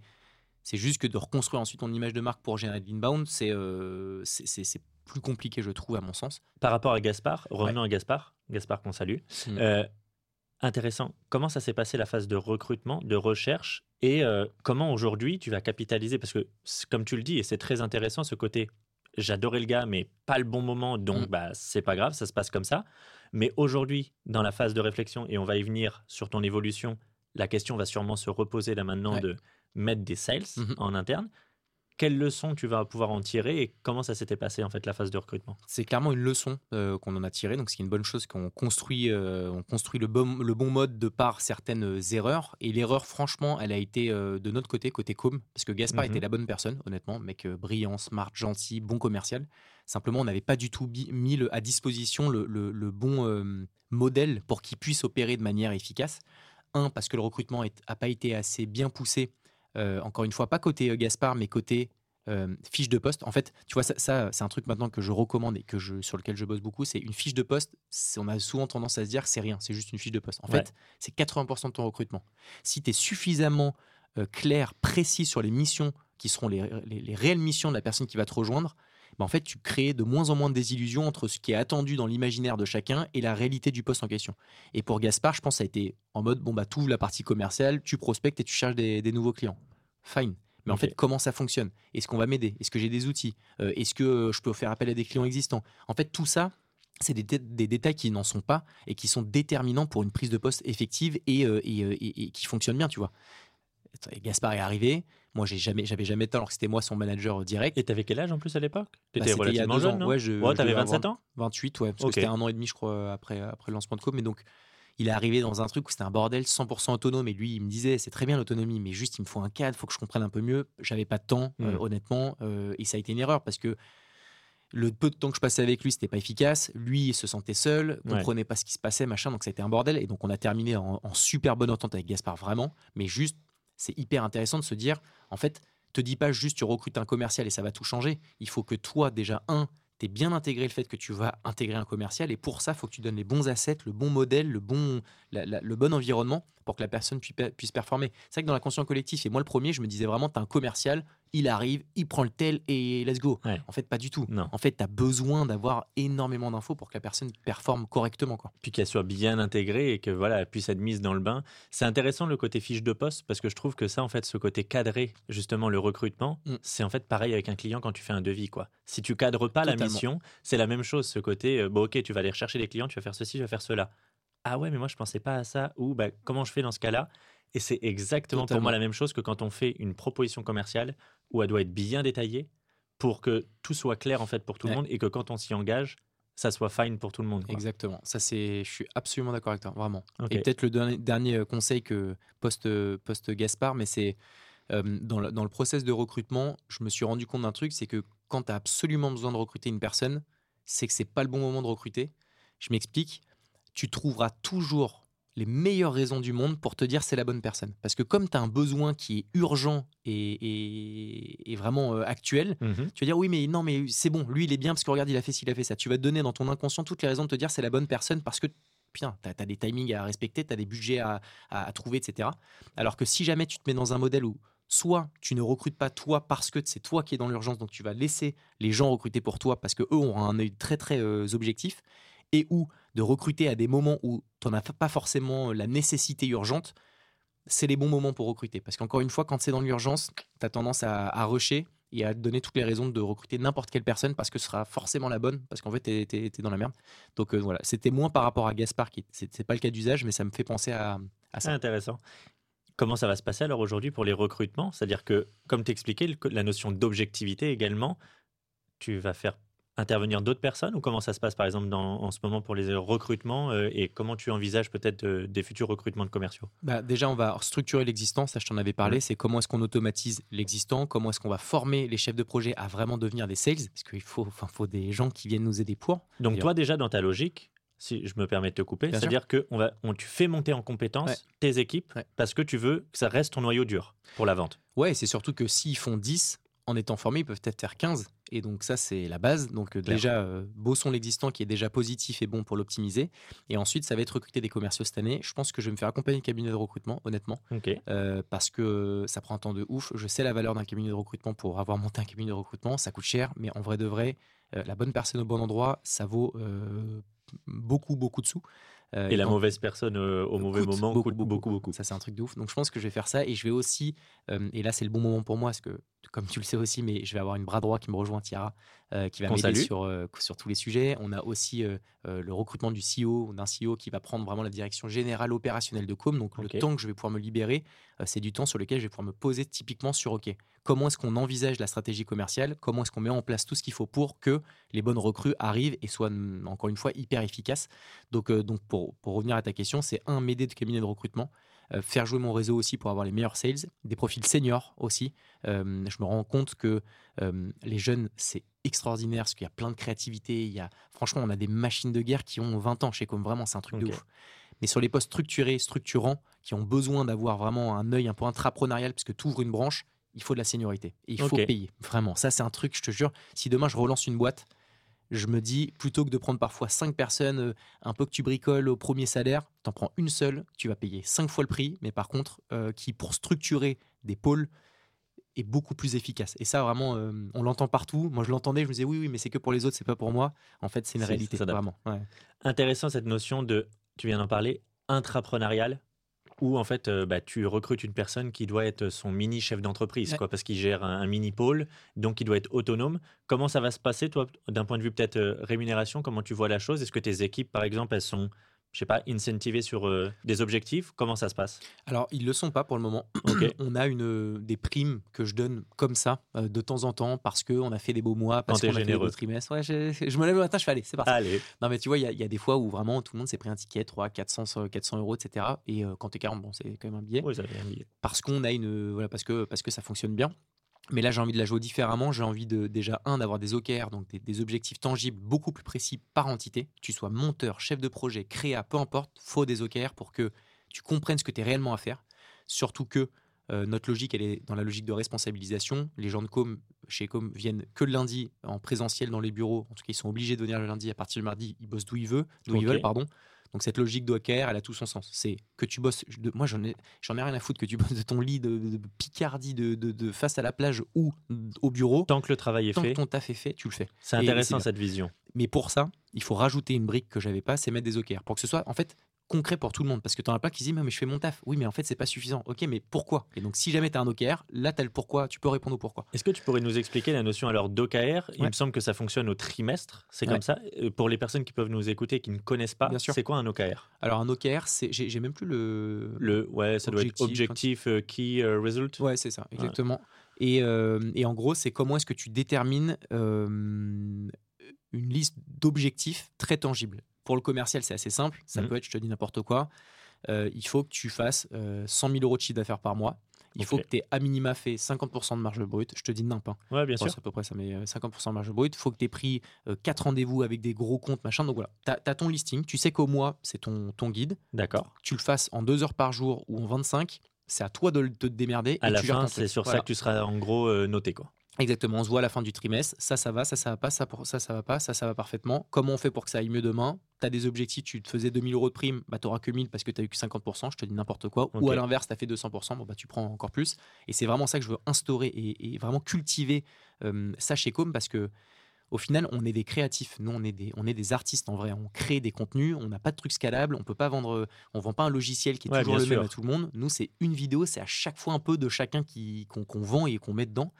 S1: c'est juste que de reconstruire ensuite ton image de marque pour générer de l'inbound, c'est euh, plus compliqué, je trouve, à mon sens.
S2: Par rapport à Gaspard, revenons à Gaspard, Gaspard qu'on salue.
S1: Mm.
S2: Euh, intéressant, comment ça s'est passé la phase de recrutement, de recherche et euh, comment aujourd'hui tu vas capitaliser? Parce que, comme tu le dis, et c'est très intéressant ce côté, j'adorais le gars, mais pas le bon moment, donc
S1: Mm.
S2: bah, c'est pas grave, ça se passe comme ça. Mais aujourd'hui, dans la phase de réflexion, et on va y venir sur ton évolution, la question va sûrement se reposer là maintenant
S1: Ouais.
S2: de mettre des sales
S1: Mhm.
S2: en interne. Quelles leçons tu vas pouvoir en tirer et comment ça s'était passé en fait la phase de recrutement?
S1: C'est clairement une leçon euh, qu'on en a tirée, donc c'est une bonne chose qu'on construit, euh, on construit le bon, le bon mode de par certaines euh, erreurs. Et l'erreur, franchement, elle a été euh, de notre côté, côté com, parce que Gaspard
S2: Mhm.
S1: était la bonne personne, honnêtement, mec brillant, smart, gentil, bon commercial. Simplement, on n'avait pas du tout mis le- à disposition le, le- le bon euh, modèle pour qu'il puisse opérer de manière efficace. Un, parce que le recrutement n'a pas été assez bien poussé. Euh, encore une fois, pas côté euh, Gaspard, mais côté euh, fiche de poste. En fait, tu vois, ça, ça, c'est un truc maintenant que je recommande et que je, sur lequel je bosse beaucoup. C'est une fiche de poste. On a souvent tendance à se dire c'est rien, c'est juste une fiche de poste. En
S2: Ouais.
S1: fait, c'est 80% de ton recrutement. Si tu es suffisamment euh, clair, précis sur les missions qui seront les, les- les réelles missions de la personne qui va te rejoindre, ben en fait, tu crées de moins en moins de désillusions entre ce qui est attendu dans l'imaginaire de chacun et la réalité du poste en question. Et pour Gaspard, je pense que ça a été en mode bon, bah, tu ouvres la partie commerciale, tu prospectes et tu cherches des, des nouveaux clients. Fine. Mais en fait, comment ça fonctionne? Est-ce qu'on va m'aider? Est-ce que j'ai des outils? Euh, Est-ce que euh, je peux faire appel à des clients existants? En fait, tout ça, c'est des, dé- des détails qui n'en sont pas et qui sont déterminants pour une prise de poste effective et, euh, et, et- et qui fonctionne bien, tu vois. Gaspard est arrivé. Moi, j'ai jamais, j'avais jamais tort alors que c'était moi son manager direct.
S2: Et t'avais quel âge en plus à l'époque?
S1: Bah,
S2: T'étais
S1: c'était il y a
S2: relativement
S1: deux
S2: jeune,
S1: ans.
S2: non?
S1: Ouais, je-
S2: Ouais, t'avais
S1: devais
S2: 27
S1: avoir
S2: ans?
S1: 28, ouais, parce que c'était un an et demi, je crois, après, après le lancement de Com. Mais donc, il est arrivé dans un truc où c'était un bordel 100% autonome. Et lui, il me disait, c'est très bien l'autonomie, mais juste, il me faut un cadre, il faut que je comprenne un peu mieux. J'avais pas de temps, euh,
S2: Mm.
S1: honnêtement. euh, et ça a été une erreur parce que le peu de temps que je passais avec lui, c'était pas efficace. Lui, il se sentait seul,
S2: Ouais.
S1: comprenait pas ce qui se passait, machin. Donc, ça a été un bordel. Et donc, on a terminé en, en super bonne entente avec Gaspard, vraiment. Mais juste, c'est hyper intéressant de se dire, en fait, te dis pas juste tu recrutes un commercial et ça va tout changer. Il faut que toi, déjà, un, tu bien intégré le fait que tu vas intégrer un commercial. Et pour ça, il faut que tu donnes les bons assets, le bon modèle, le bon, le bon environnement pour que la personne puisse performer. C'est vrai que dans la conscience collectif, et moi le premier, je me disais vraiment, tu as un commercial, il arrive, il prend le tel et let's go. En fait, pas du tout.
S2: Non.
S1: En fait, tu as besoin d'avoir énormément d'infos pour que la personne performe correctement. Quoi.
S2: Puis qu'elle soit bien intégrée et que voilà, elle puisse être mise dans le bain. C'est intéressant le côté fiche de poste parce que je trouve que ça, en fait, ce côté cadré, justement, le recrutement, mm. c'est en fait pareil avec un client quand tu fais un devis. quoi. Si tu cadres pas la mission, c'est la même chose. Ce côté, euh, bon, ok, tu vas aller rechercher les clients, tu vas faire ceci, tu vas faire cela. Ah ouais, mais moi, je pensais pas à ça. Ou bah, comment je fais dans ce cas-là? Et c'est exactement pour moi la même chose que quand on fait une proposition commerciale où elle doit être bien détaillée pour que tout soit clair en fait pour tout le monde et que quand on s'y engage, ça soit fine pour tout le monde.
S1: Exactement. Ça c'est, je suis absolument d'accord avec toi, vraiment. Et peut-être le dernier, euh, conseil que post post Gaspard, mais c'est euh, dans, le, dans le process de recrutement, je me suis rendu compte d'un truc, c'est que quand tu as absolument besoin de recruter une personne, c'est que c'est pas le bon moment de recruter. Je m'explique. Tu trouveras toujours les meilleures raisons du monde pour te dire c'est la bonne personne. Parce que comme tu as un besoin qui est urgent et, vraiment euh, actuel, mmh tu vas dire oui mais non mais c'est bon, lui il est bien parce que regarde il a fait ci, il a fait ça. Tu vas te donner dans ton inconscient toutes les raisons de te dire c'est la bonne personne parce que putain, tu as, des timings à respecter, tu as des budgets à, à, trouver, etc. Alors que si jamais tu te mets dans un modèle où soit tu ne recrutes pas toi parce que c'est toi qui es dans l'urgence, donc tu vas laisser les gens recruter pour toi parce que eux ont un œil très très euh, objectif, et ou de recruter à des moments où tu n'en as pas forcément la nécessité urgente, c'est les bons moments pour recruter. Parce qu'encore une fois, quand c'est dans l'urgence, tu as tendance à, rusher et à donner toutes les raisons de recruter n'importe quelle personne parce que ce sera forcément la bonne, parce qu'en fait, tu es, dans la merde. Donc euh, voilà, c'était moins par rapport à Gaspard, qui c'est pas le cas d'usage, mais ça me fait penser à, à ça.
S2: intéressant. Comment ça va se passer alors aujourd'hui pour les recrutements? C'est-à-dire que, comme tu expliquais, la notion d'objectivité également, tu vas faire intervenir d'autres personnes ou comment ça se passe par exemple dans, en ce moment pour les recrutements euh, et comment tu envisages peut-être euh, des futurs recrutements de commerciaux?
S1: Bah, Déjà, on va structurer l'existant, ça je t'en avais parlé, c'est comment est-ce qu'on automatise l'existant, comment est-ce qu'on va former les chefs de projet à vraiment devenir des sales, parce qu'il faut, faut des gens qui viennent nous aider pour.
S2: Donc toi déjà dans ta logique, si je me permets de te couper, c'est-à-dire que on va, on, tu fais monter en compétence tes équipes parce que tu veux que ça reste ton noyau dur pour la vente.
S1: Ouais, c'est surtout que s'ils font 10, en étant formés, ils peuvent peut-être faire 15. Et donc ça, c'est la base. Donc euh, déjà, euh, bossons l'existant qui est déjà positif et bon pour l'optimiser. Et ensuite, ça va être recruter des commerciaux cette année. Je pense que je vais me faire accompagner de cabinet de recrutement, honnêtement. Euh, parce que ça prend un temps de ouf. Je sais la valeur d'un cabinet de recrutement pour avoir monté un cabinet de recrutement. Ça coûte cher, mais en vrai de vrai, la bonne personne au bon endroit, ça vaut beaucoup, beaucoup de sous.
S2: et, la mauvaise personne au mauvais moment beaucoup, coûte beaucoup, beaucoup.
S1: Ça, c'est un truc de ouf. Donc, je pense que je vais faire ça et je vais aussi, et là, c'est le bon moment pour moi, parce que comme tu le sais aussi, mais je vais avoir une bras droit qui me rejoint, Tiara, euh, qui va m'aider sur, euh, sur tous les sujets. On a aussi euh, le recrutement du CEO, d'un CEO qui va prendre vraiment la direction générale opérationnelle de Com. Donc le temps que je vais pouvoir me libérer, c'est du temps sur lequel je vais pouvoir me poser typiquement sur OK. Comment est-ce qu'on envisage la stratégie commerciale? Comment est-ce qu'on met en place tout ce qu'il faut pour que les bonnes recrues arrivent et soient encore une fois hyper efficaces? Donc, donc pour, pour revenir à ta question, c'est un m'aider de cabinet de recrutement. Euh, faire jouer mon réseau aussi pour avoir les meilleurs sales, des profils seniors aussi. Euh, je me rends compte que euh, les jeunes, c'est extraordinaire parce qu'il y a plein de créativité. Il y a, franchement, on a des machines de guerre qui ont 20 ans chez comme vraiment, c'est un truc de ouf. Mais sur les postes structurés, structurants, qui ont besoin d'avoir vraiment un œil un peu intrapreneurial, puisque tu ouvres une branche, il faut de la seniorité. Et il faut payer, vraiment. Ça, c'est un truc, je te jure, si demain je relance une boîte, je me dis, plutôt que de prendre parfois cinq personnes, euh, un peu que tu bricoles au premier salaire, tu en prends une seule, tu vas payer cinq fois le prix, mais par contre, euh, qui pour structurer des pôles est beaucoup plus efficace. Et ça, vraiment, euh, on l'entend partout. Moi, je l'entendais, je me disais, oui, oui, mais c'est que pour les autres, c'est pas pour moi. En fait, c'est une réalité, vraiment.
S2: Intéressant cette notion de, tu viens d'en parler, intrapreneurial où en fait euh, bah, tu recrutes une personne qui doit être son mini chef d'entreprise, quoi, parce qu'il gère un, mini pôle, donc il doit être autonome. Comment ça va se passer, toi, d'un point de vue peut-être euh, rémunération? Comment tu vois la chose? Est-ce que tes équipes, par exemple, elles sont je sais pas, incentiver sur euh, des objectifs? Comment ça se passe?
S1: Alors, ils le sont pas pour le moment. on a une, des primes que je donne comme ça, euh, de temps en temps, parce qu'on a fait des beaux mois, parce qu'on a fait des beaux trimestres. Ouais, je me lève le matin, je fais aller, c'est parti.
S2: Allez.
S1: Non, mais tu vois, il y, a des fois où vraiment tout le monde s'est pris un ticket, 3, 400, 400 euros, etc. Et euh, quand tu es 40, bon, c'est quand même un billet.
S2: Oui, ça fait un billet.
S1: Parce qu'on a une. Voilà, parce que, parce que ça fonctionne bien. Mais là, j'ai envie de la jouer différemment. J'ai envie de déjà, un, d'avoir des OKR, donc des, objectifs tangibles beaucoup plus précis par entité. Tu sois monteur, chef de projet, créa, peu importe, faut des OKR pour que tu comprennes ce que tu es réellement à faire. Surtout que euh, notre logique, elle est dans la logique de responsabilisation. Les gens de Com, chez Com, viennent que le lundi en présentiel dans les bureaux. En tout cas, ils sont obligés de venir le lundi. À partir du mardi, ils bossent d'où ils veulent, d'où ils veulent, pardon. Donc cette logique d'OKR, elle a tout son sens. C'est que tu bosses. de- moi, j'en ai, j'en ai rien à foutre que tu bosses de ton lit de, de- de Picardie, de, face à la plage ou au bureau.
S2: Tant que le travail est
S1: Tant
S2: fait,
S1: que ton taf est fait, tu le fais.
S2: c'est intéressant cette vision.
S1: Mais pour ça, il faut rajouter une brique que j'avais pas, c'est mettre des OKR. Pour que ce soit, en fait, concret pour tout le monde. Parce que tu en as plein qui se disent, mais je fais mon taf. Oui, mais en fait, c'est pas suffisant. Ok, mais pourquoi? Et donc, si jamais tu as un OKR, là, tu as le pourquoi. Tu peux répondre au pourquoi.
S2: Est-ce que tu pourrais nous expliquer la notion alors d'OKR Il me semble que ça fonctionne au trimestre, c'est
S1: Ouais.
S2: comme ça. Euh, Pour les personnes qui peuvent nous écouter et qui ne connaissent pas,
S1: Bien sûr.
S2: c'est quoi un OKR?
S1: Alors, un OKR, c'est, j'ai, même plus le.
S2: Le, ouais, ça doit être
S1: Objectif,
S2: euh, key euh, result.
S1: Ouais, c'est ça, exactement. Et, euh, et en gros, c'est comment est-ce que tu détermines une liste d'objectifs très tangibles. Pour le commercial, c'est assez simple. Ça
S2: Mhm.
S1: peut être, je te dis n'importe quoi. Euh, il faut que tu fasses euh, 100 000 euros de chiffre d'affaires par mois. Il faut que tu aies à minima fait 50% de marge brute. Je te dis n'importe
S2: Ouais, bien sûr.
S1: c'est à peu près ça, mais euh, 50% de marge brute. Il faut que tu aies pris 4 rendez-vous avec des gros comptes, machin. Donc voilà, tu as, ton listing. Tu sais qu'au mois, c'est ton, ton guide.
S2: D'accord.
S1: Tu le fasses en 2 heures par jour ou en 25. C'est à toi de, te démerder.
S2: À
S1: et
S2: la
S1: tu
S2: fin, c'est sur
S1: Voilà.
S2: ça que tu seras en gros euh, noté. Quoi.
S1: Exactement, on se voit à la fin du trimestre. Ça, ça va, ça, ça va pas, ça, ça, ça va pas, ça, ça va parfaitement. Comment on fait pour que ça aille mieux demain? Tu as des objectifs, tu te faisais 2000 euros de prime, bah, tu n'auras que 1000 parce que tu as eu que 50%, je te dis n'importe quoi. Ou à l'inverse, tu as fait 200%, bon, bah, tu prends encore plus. Et c'est vraiment ça que je veux instaurer et, et vraiment cultiver euh, ça chez Com parce que au final, on est des créatifs. Nous, on est des, on est des artistes en vrai. On crée des contenus, on n'a pas de trucs scalables, on peut pas vendre, on vend pas un logiciel qui est
S2: Ouais,
S1: toujours le même
S2: sûr.
S1: à tout le monde. Nous, c'est une vidéo, c'est à chaque fois un peu de chacun qui- qu'on qu'on vend et qu'on met dedans.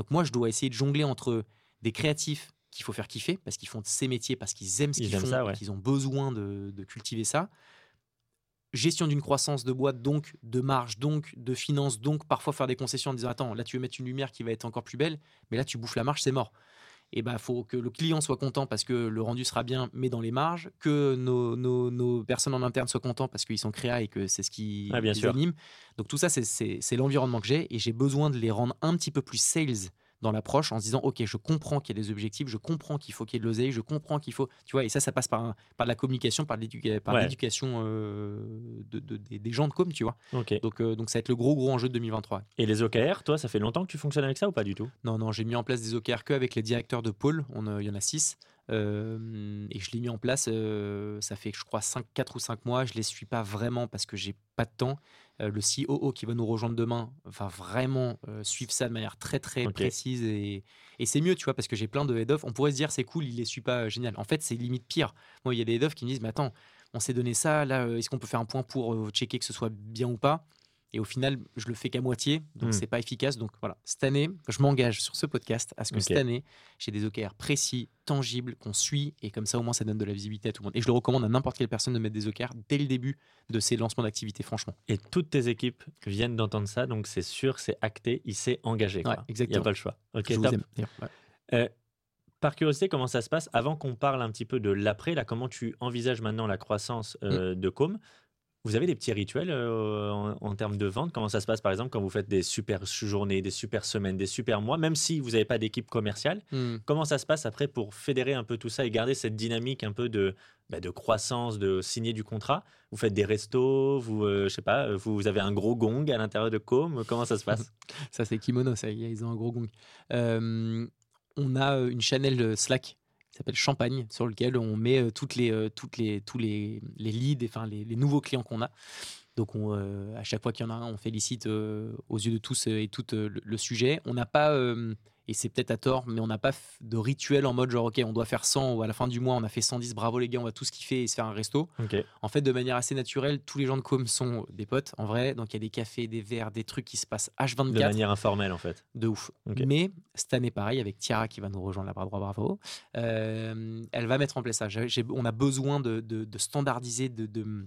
S1: Donc moi, je dois essayer de jongler entre des créatifs qu'il faut faire kiffer parce qu'ils font ces métiers, parce qu'ils aiment ce
S2: Ils
S1: qu'ils font,
S2: ouais.
S1: qu'ils ont besoin de, de cultiver ça. Gestion d'une croissance de boîte, donc de marge, donc de finances, donc parfois faire des concessions en disant attends, là tu veux mettre une lumière qui va être encore plus belle, mais là tu bouffes la marge, c'est mort. Et bah faut que le client soit content parce que le rendu sera bien, mais dans les marges, que nos, nos- nos personnes en interne soient contents parce qu'ils sont créa et que c'est ce qui
S2: Ah, bien
S1: les
S2: sûr.
S1: anime. Donc tout ça, c'est l'environnement que j'ai et j'ai besoin de les rendre un petit peu plus sales dans l'approche en se disant ok je comprends qu'il y a des objectifs je comprends qu'il faut qu'il y ait de l'oseille je comprends qu'il faut tu vois et ça ça passe par, un- par de la communication par par
S2: Ouais.
S1: l'éducation euh, de, de- des, des gens de com tu vois.
S2: Ok.
S1: donc, euh, donc ça va être le gros gros enjeu de 2023
S2: Et les OKR, toi, ça fait longtemps que tu fonctionnes avec ça ou pas du tout?
S1: Non non j'ai mis en place des OKR que avec les directeurs de pôle. A- il y en a six. Euh, et je l'ai mis en place euh, ça fait je crois 5, 4 ou 5 mois. Je les suis pas vraiment parce que j'ai pas de temps. Euh, le COO qui va nous rejoindre demain va vraiment euh, suivre ça de manière très très précise et, et c'est mieux tu vois parce que j'ai plein de head off on pourrait se dire c'est cool il les suit pas euh, génial. En fait c'est limite pire. Moi il y a des head off qui me disent mais attends on s'est donné ça là euh, est-ce qu'on peut faire un point pour euh, checker que ce soit bien ou pas? Et au final, je le fais qu'à moitié, donc
S2: Hmm.
S1: c'est pas efficace. Donc voilà, cette année, je m'engage sur ce podcast à ce que cette année, j'ai des OKR précis, tangibles, qu'on suit, et comme ça au moins ça donne de la visibilité à tout le monde. Et je le recommande à n'importe quelle personne de mettre des OKR dès le début de ses lancements d'activité, franchement.
S2: Et toutes tes équipes viennent d'entendre ça, donc c'est sûr, c'est acté, il s'est engagé. quoi.
S1: Ouais,
S2: Il n'y a pas le choix. Ok,
S1: je vous
S2: top.
S1: aime. d'ailleurs. Ouais.
S2: Euh, par curiosité, comment ça se passe? Avant qu'on parle un petit peu de l'après, là, comment tu envisages maintenant la croissance
S1: Mm.
S2: euh, de Com Vous avez des petits rituels euh, en, en termes de vente? Comment ça se passe, par exemple, quand vous faites des super journées, des super semaines, des super mois, même si vous n'avez pas d'équipe commerciale?
S1: Hmm.
S2: Comment ça se passe après pour fédérer un peu tout ça et garder cette dynamique un peu de, bah, de croissance, de signer du contrat? Vous faites des restos, vous, euh, je sais pas, euh, vous avez un gros gong à l'intérieur de Com Comment ça se passe?
S1: Ça, c'est Kimono, ça, ils ont un gros gong. Euh, on a une channel Slack s'appelle Champagne, sur lequel on met euh, toutes les, euh, toutes les, tous les, les leads, enfin les, nouveaux clients qu'on a. Donc, on, euh, à chaque fois qu'il y en a un, on félicite aux yeux de tous et toutes le, sujet. On n'a pas, et c'est peut-être à tort, mais on n'a pas de rituel en mode genre, OK, on doit faire 100 ou à la fin du mois, on a fait 110, bravo les gars, on va tous kiffer et se faire un resto.
S2: Ok.
S1: En fait, de manière assez naturelle, tous les gens de com sont des potes, en vrai. Donc, il y a des cafés, des verres, des trucs qui se passent H24
S2: De manière informelle, en fait.
S1: de ouf.
S2: Ok.
S1: Mais cette année, pareil, avec Tiara qui va nous rejoindre là bras droit, bravo, euh, elle va mettre en place ça. J'ai- on a besoin de, de- de standardiser, de, de,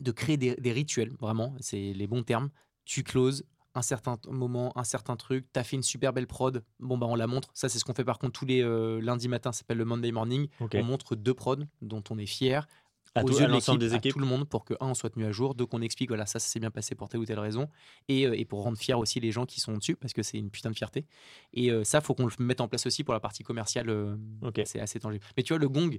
S1: de créer des, des rituels, vraiment, c'est les bons termes. Tu closes un certain moment, un certain truc, tu as fait une super belle prod, bon bah on la montre. Ça, c'est ce qu'on fait par contre tous les euh, lundis matins, ça s'appelle le Monday Morning. On montre deux prods dont on est fier
S2: À,
S1: aux
S2: tout-
S1: yeux
S2: à
S1: de
S2: l'ensemble
S1: l'équipe,
S2: des
S1: à
S2: équipes.
S1: tout le monde pour que un on soit tenu à jour, deux qu'on explique voilà ça, ça s'est bien passé pour telle ou telle raison. Et, euh, et pour rendre fiers aussi les gens qui sont dessus parce que c'est une putain de fierté. Et euh, ça faut qu'on le mette en place aussi pour la partie commerciale euh,
S2: Ok.
S1: c'est assez tangible. Mais tu vois le gong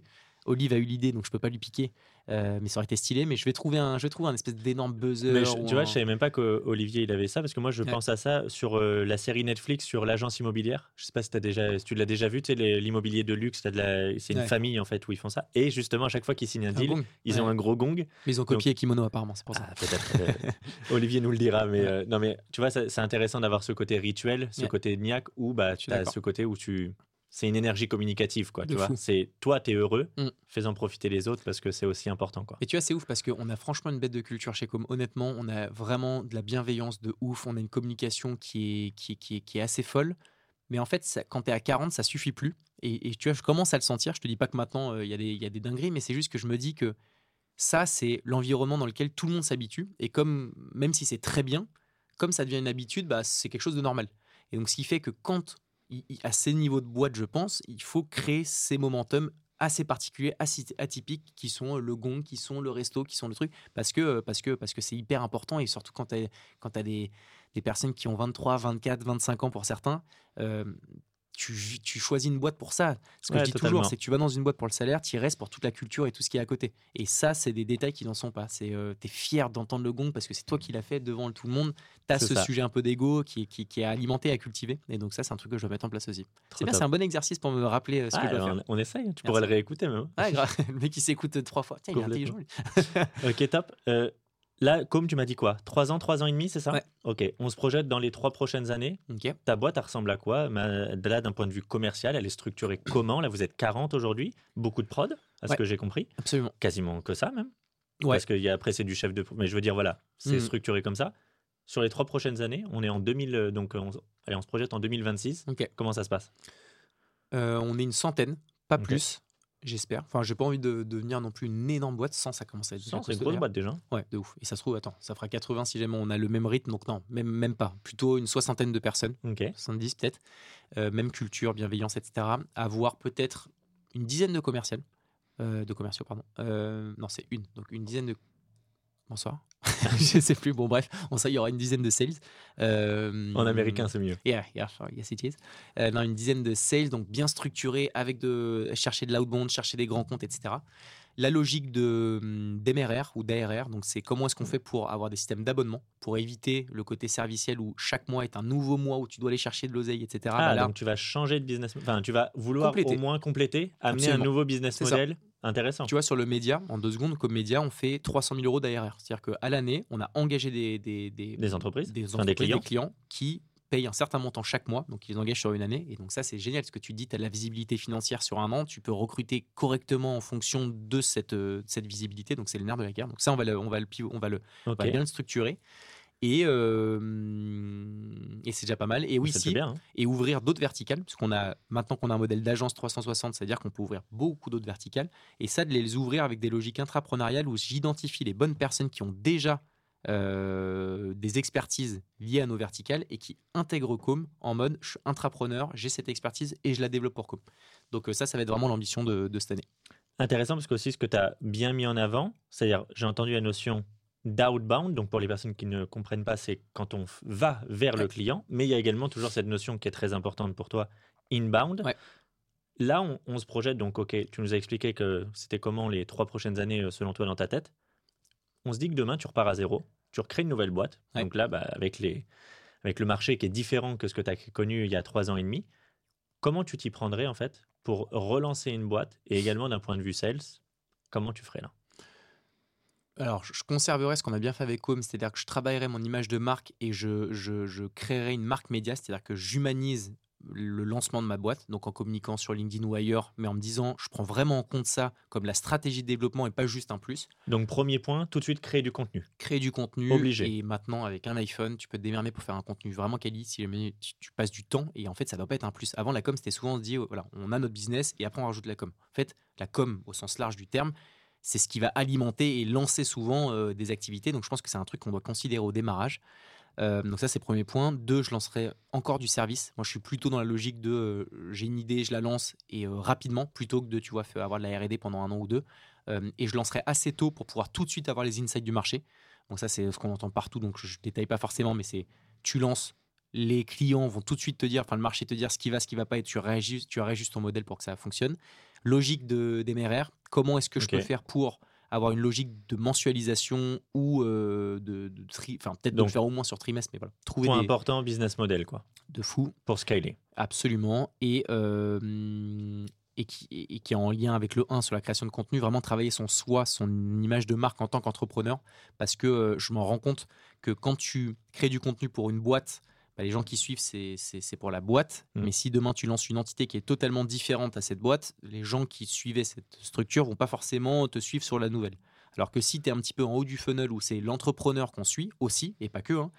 S1: Olive a eu l'idée, donc je peux pas lui piquer. Euh, mais ça aurait été stylé. Mais je vais trouver un, je vais trouver un espèce d'énorme buzzer.
S2: Mais je- tu vois,
S1: un-
S2: je savais même pas qu'Olivier il avait ça parce que moi je
S1: Ouais.
S2: pense à ça sur euh, la série Netflix sur l'agence immobilière. Je sais pas si, déjà, si tu l'as déjà vu, tu sais, l'immobilier de luxe, c'est une
S1: Ouais.
S2: famille en fait où ils font ça. Et justement, à chaque fois qu'ils signent un
S1: un
S2: deal,
S1: gong.
S2: ils
S1: Ouais.
S2: ont un gros gong.
S1: Mais ils ont copié Kimono apparemment, c'est pour ça.
S2: Ah, peut-être. euh, Olivier nous le dira, mais euh, non, mais tu vois, c'est intéressant d'avoir ce côté rituel, ce côté niaque où bah, tu as ce côté où tu. C'est une énergie communicative, quoi.
S1: De
S2: Tu vois, c'est toi, t'es heureux,
S1: Mm.
S2: fais-en profiter les autres parce que c'est aussi important, quoi.
S1: Et tu vois, c'est ouf parce qu'on a franchement une bête de culture chez Com. Honnêtement, on a vraiment de la bienveillance de ouf. On a une communication qui est, qui est, qui est, qui est assez folle. Mais en fait, ça- quand tu es à 40, ça suffit plus. Et, et tu vois, je commence à le sentir. Je te dis pas que maintenant, euh, il y, a des- il y a des dingueries, mais c'est juste que je me dis que ça, c'est l'environnement dans lequel tout le monde s'habitue. Et comme, même si c'est très bien, comme ça devient une habitude, bah, c'est quelque chose de normal. Et donc, ce qui fait que quand, à ces niveaux de boîte, je pense, il faut créer ces momentum assez particuliers, assez atypiques, qui sont le gong, qui sont le resto, qui sont le truc, parce que parce que parce que c'est hyper important et surtout quand tu as, quand des, des personnes qui ont 23, 24, 25 ans pour certains, euh, tu, tu choisis une boîte pour ça. Ce que
S2: Ouais,
S1: je dis
S2: totalement.
S1: toujours, c'est que tu vas dans une boîte pour le salaire, tu y restes pour toute la culture et tout ce qui est à côté. Et ça, c'est des détails qui n'en sont pas. C'est euh, tu es fier d'entendre le gong parce que c'est toi qui l'as fait devant tout le monde. Tu as ce
S2: ça.
S1: sujet un peu d'ego qui, est- qui, qui est alimenté, à cultiver. Et donc ça, c'est un truc que je dois mettre en place aussi. C'est bien, c'est un bon exercice pour me rappeler euh, ce
S2: Ah,
S1: que je dois
S2: alors,
S1: faire.
S2: on, on essaye, tu pourrais le réécouter même. hein.
S1: Grave. le mec qui s'écoute euh, trois fois. Tiens, il est intelligent.
S2: Ok, top. Euh, là, comme tu m'as dit quoi? Trois ans, trois ans et demi, c'est ça?
S1: Ouais.
S2: Ok, on se projette dans les trois prochaines années.
S1: Ok.
S2: Ta boîte, elle ressemble à quoi? Là, d'un point de vue commercial, elle est structurée comment? Là, vous êtes 40 aujourd'hui, beaucoup de prod, à ce
S1: Ouais.
S2: que j'ai compris.
S1: Absolument.
S2: Quasiment que ça, même.
S1: Ouais.
S2: Parce que après, c'est du chef de. Mais je veux dire, voilà, c'est
S1: Mhm.
S2: structuré comme ça. Sur les trois prochaines années, on est en 2000. euh, Donc, on, allez, on se projette en 2026.
S1: Ok.
S2: Comment ça se passe?
S1: Euh, on est une centaine, pas plus, j'espère. Enfin, j'ai pas envie de devenir non plus une énorme boîte sans ça commence à être.
S2: Sans,
S1: déjà
S2: C'est une grosse boîte déjà.
S1: Ouais, de ouf. Et ça se trouve, attends, ça fera 80 si jamais on a le même rythme. Donc non, même, même pas. Plutôt une soixantaine de personnes,
S2: Ok.
S1: 70 peut-être. Euh, même culture, bienveillance, etc. Avoir peut-être une dizaine de commerciales. Euh, de commerciaux, pardon. Euh, non, c'est une. Donc une dizaine de. Bonsoir. Je sais plus. Bon, bref, on sait, il y aura une dizaine de sales. Euh,
S2: En américain, c'est mieux.
S1: Yeah, yeah, yes it is. Euh, non, une dizaine de sales, donc bien structurés, avec de chercher de l'outbound, chercher des grands comptes, etc. La logique de hum, d'MRR ou d'ARR, donc c'est comment est-ce qu'on fait pour avoir des systèmes d'abonnement, pour éviter le côté serviciel où chaque mois est un nouveau mois où tu dois aller chercher de l'oseille, etc.
S2: Ah,
S1: Bah là,
S2: donc tu vas changer de business. Enfin, tu vas vouloir
S1: Compléter.
S2: au moins compléter, amener
S1: Absolument.
S2: un nouveau business
S1: ça.
S2: Intéressant.
S1: tu vois, sur le média, en deux secondes, comme média, on fait 300 000 euros d'ARR. C'est-à-dire qu'à l'année, on a engagé des, des, des,
S2: Des entreprises
S1: des,
S2: Enfin, des
S1: entreprises,
S2: clients.
S1: qui payent un certain montant chaque mois, donc ils les engagent sur une année. Et donc ça, c'est génial, parce que tu dis, tu as de la visibilité financière sur un an, tu peux recruter correctement en fonction de cette, euh, cette visibilité, donc c'est le nerf de la guerre. Donc ça, on va le, on va le, on va le, on va bien le structurer. Et, euh, et c'est déjà pas mal. Et oui, si,
S2: bien. hein.
S1: et ouvrir d'autres verticales, puisqu'on a maintenant qu'on a un modèle d'agence 360, c'est-à-dire qu'on peut ouvrir beaucoup d'autres verticales, et ça de les ouvrir avec des logiques intrapreneuriales où j'identifie les bonnes personnes qui ont déjà euh, des expertises liées à nos verticales et qui intègrent Com en mode je suis intrapreneur, j'ai cette expertise et je la développe pour Com. Donc euh, ça, ça va être vraiment l'ambition de, de cette année.
S2: Intéressant parce que aussi ce que tu as bien mis en avant, c'est-à-dire j'ai entendu la notion d'outbound, donc pour les personnes qui ne comprennent pas, c'est quand on va vers le client, mais il y a également toujours cette notion qui est très importante pour toi, inbound.
S1: Ouais.
S2: Là, on, on se projette, donc ok, tu nous as expliqué que c'était comment les trois prochaines années euh, selon toi dans ta tête. On se dit que demain, tu repars à zéro, tu recrées une nouvelle boîte.
S1: Ouais.
S2: Donc là, bah, avec, les, avec le marché qui est différent que ce que tu as connu il y a trois ans et demi, comment tu t'y prendrais en fait pour relancer une boîte et également d'un point de vue sales, comment tu ferais là?
S1: Alors, je conserverai ce qu'on a bien fait avec Com, c'est-à-dire que je travaillerai mon image de marque et je, je, je créerai une marque média, c'est-à-dire que j'humanise le lancement de ma boîte, donc en communiquant sur LinkedIn ou ailleurs, mais en me disant, je prends vraiment en compte ça comme la stratégie de développement et pas juste un plus.
S2: Donc premier point, tout de suite créer du contenu.
S1: Créer du contenu.
S2: Obligé.
S1: Et maintenant, avec un iPhone, tu peux te démerder pour faire un contenu vraiment quali si tu, passes du temps. Et en fait, ça ne doit pas être un plus. Avant, la com, c'était souvent dit, oh, voilà, on a notre business et après, on rajoute la com. En fait, la com, au sens large du terme, c'est ce qui va alimenter et lancer souvent des activités. Donc, je pense que c'est un truc qu'on doit considérer au démarrage. Donc ça, c'est le premier point. Deux, je lancerai encore du service. Moi, je suis plutôt dans la logique de j'ai une idée, je la lance et rapidement, plutôt que de tu vois avoir de la R&D pendant un an ou deux. Et je lancerai assez tôt pour pouvoir tout de suite avoir les insights du marché. Donc ça, c'est ce qu'on entend partout. Donc je, ne détaille pas forcément, mais c'est tu lances les clients vont tout de suite te dire, enfin le marché te dire ce qui va, ce qui va pas, et tu réajustes, tu réajustes ton modèle pour que ça fonctionne. Logique de d'MRR, comment est-ce que je peux faire pour avoir une logique de mensualisation ou euh, de, de tri- enfin peut-être de le faire au moins sur trimestre, mais voilà, trouver
S2: Point
S1: des
S2: important, business model, quoi,
S1: de fou,
S2: pour scaler.
S1: absolument, et euh, et qui, et qui est en lien avec le 1 sur la création de contenu, vraiment travailler son soi, son image de marque en tant qu'entrepreneur, parce que euh, je m'en rends compte que quand tu crées du contenu pour une boîte, bah, les gens qui suivent, c'est pour la boîte,
S2: Mm.
S1: mais si demain tu lances une entité qui est totalement différente à cette boîte, les gens qui suivaient cette structure vont pas forcément te suivre sur la nouvelle. Alors que si tu es un petit peu en haut du funnel où c'est l'entrepreneur qu'on suit aussi, et pas que, hein,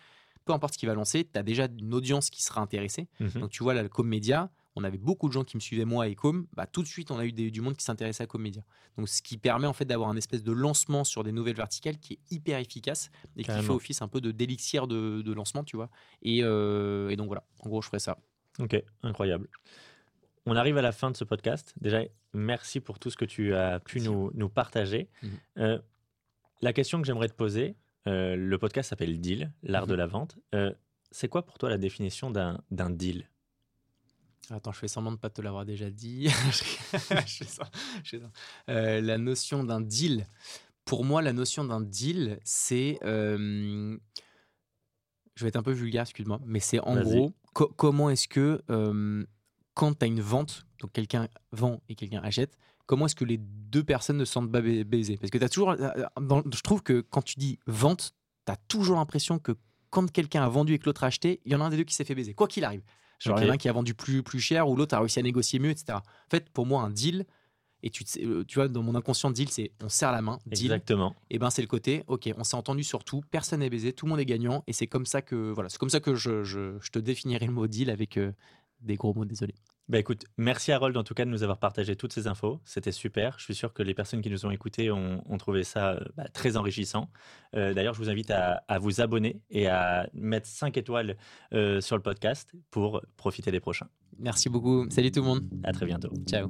S1: peu importe ce qu'il va lancer, tu as déjà une audience qui sera intéressée.
S2: Mhm.
S1: Donc tu vois, là, le Comedia, on avait beaucoup de gens qui me suivaient moi et Com. Bah, tout de suite, on a eu des- du monde qui s'intéressait à Comedia. Donc ce qui permet en fait d'avoir un espèce de lancement sur des nouvelles verticales qui est hyper efficace et qui fait office un peu de d'élixir de, de lancement, tu vois. Et, euh, et donc voilà, en gros, je ferai ça.
S2: Ok, incroyable. On arrive à la fin de ce podcast. Déjà, merci pour tout ce que tu as pu nous, nous partager.
S1: Mhm.
S2: Euh, la question que j'aimerais te poser, euh, le podcast s'appelle Deal, l'art de
S1: Mhm.
S2: la vente. C'est quoi pour toi la définition d'un deal?
S1: Attends, je fais semblant de pas te l'avoir déjà dit. je fais ça, je fais ça. Euh, la notion d'un deal. Pour moi, la notion d'un deal, c'est. euh, je vais être un peu vulgaire, excuse-moi, mais c'est en gros co- comment est-ce que euh, quand tu as une vente, donc quelqu'un vend et quelqu'un achète, comment est-ce que les deux personnes ne se sentent pas ba- baisées? Parce que tu as toujours. dans- je trouve que quand tu dis vente, tu as toujours l'impression que quand quelqu'un a vendu et que l'autre a acheté, il y en a un des deux qui s'est fait baiser, quoi qu'il arrive. Genre, il y en a un qui a vendu plus, plus cher ou l'autre a réussi à négocier mieux, etc. En fait, pour moi, un deal, et tu, euh, tu vois, dans mon inconscient, deal, c'est on serre la main, deal,
S2: Exactement.
S1: et ben c'est le côté, ok, on s'est entendu sur tout, personne n'est baisé, tout le monde est gagnant, et c'est comme ça que, voilà, c'est comme ça que je, je- je te définirai le mot deal avec euh, des gros mots, désolé.
S2: Bah écoute, merci Harold en tout cas de nous avoir partagé toutes ces infos. C'était super. Je suis sûr que les personnes qui nous ont écoutés ont, ont trouvé ça euh, bah, très enrichissant. Euh, D'ailleurs, je vous invite à, à vous abonner et à mettre 5 étoiles euh, sur le podcast pour profiter des prochains.
S1: Merci beaucoup, salut tout le monde,
S2: À très bientôt.
S1: ciao.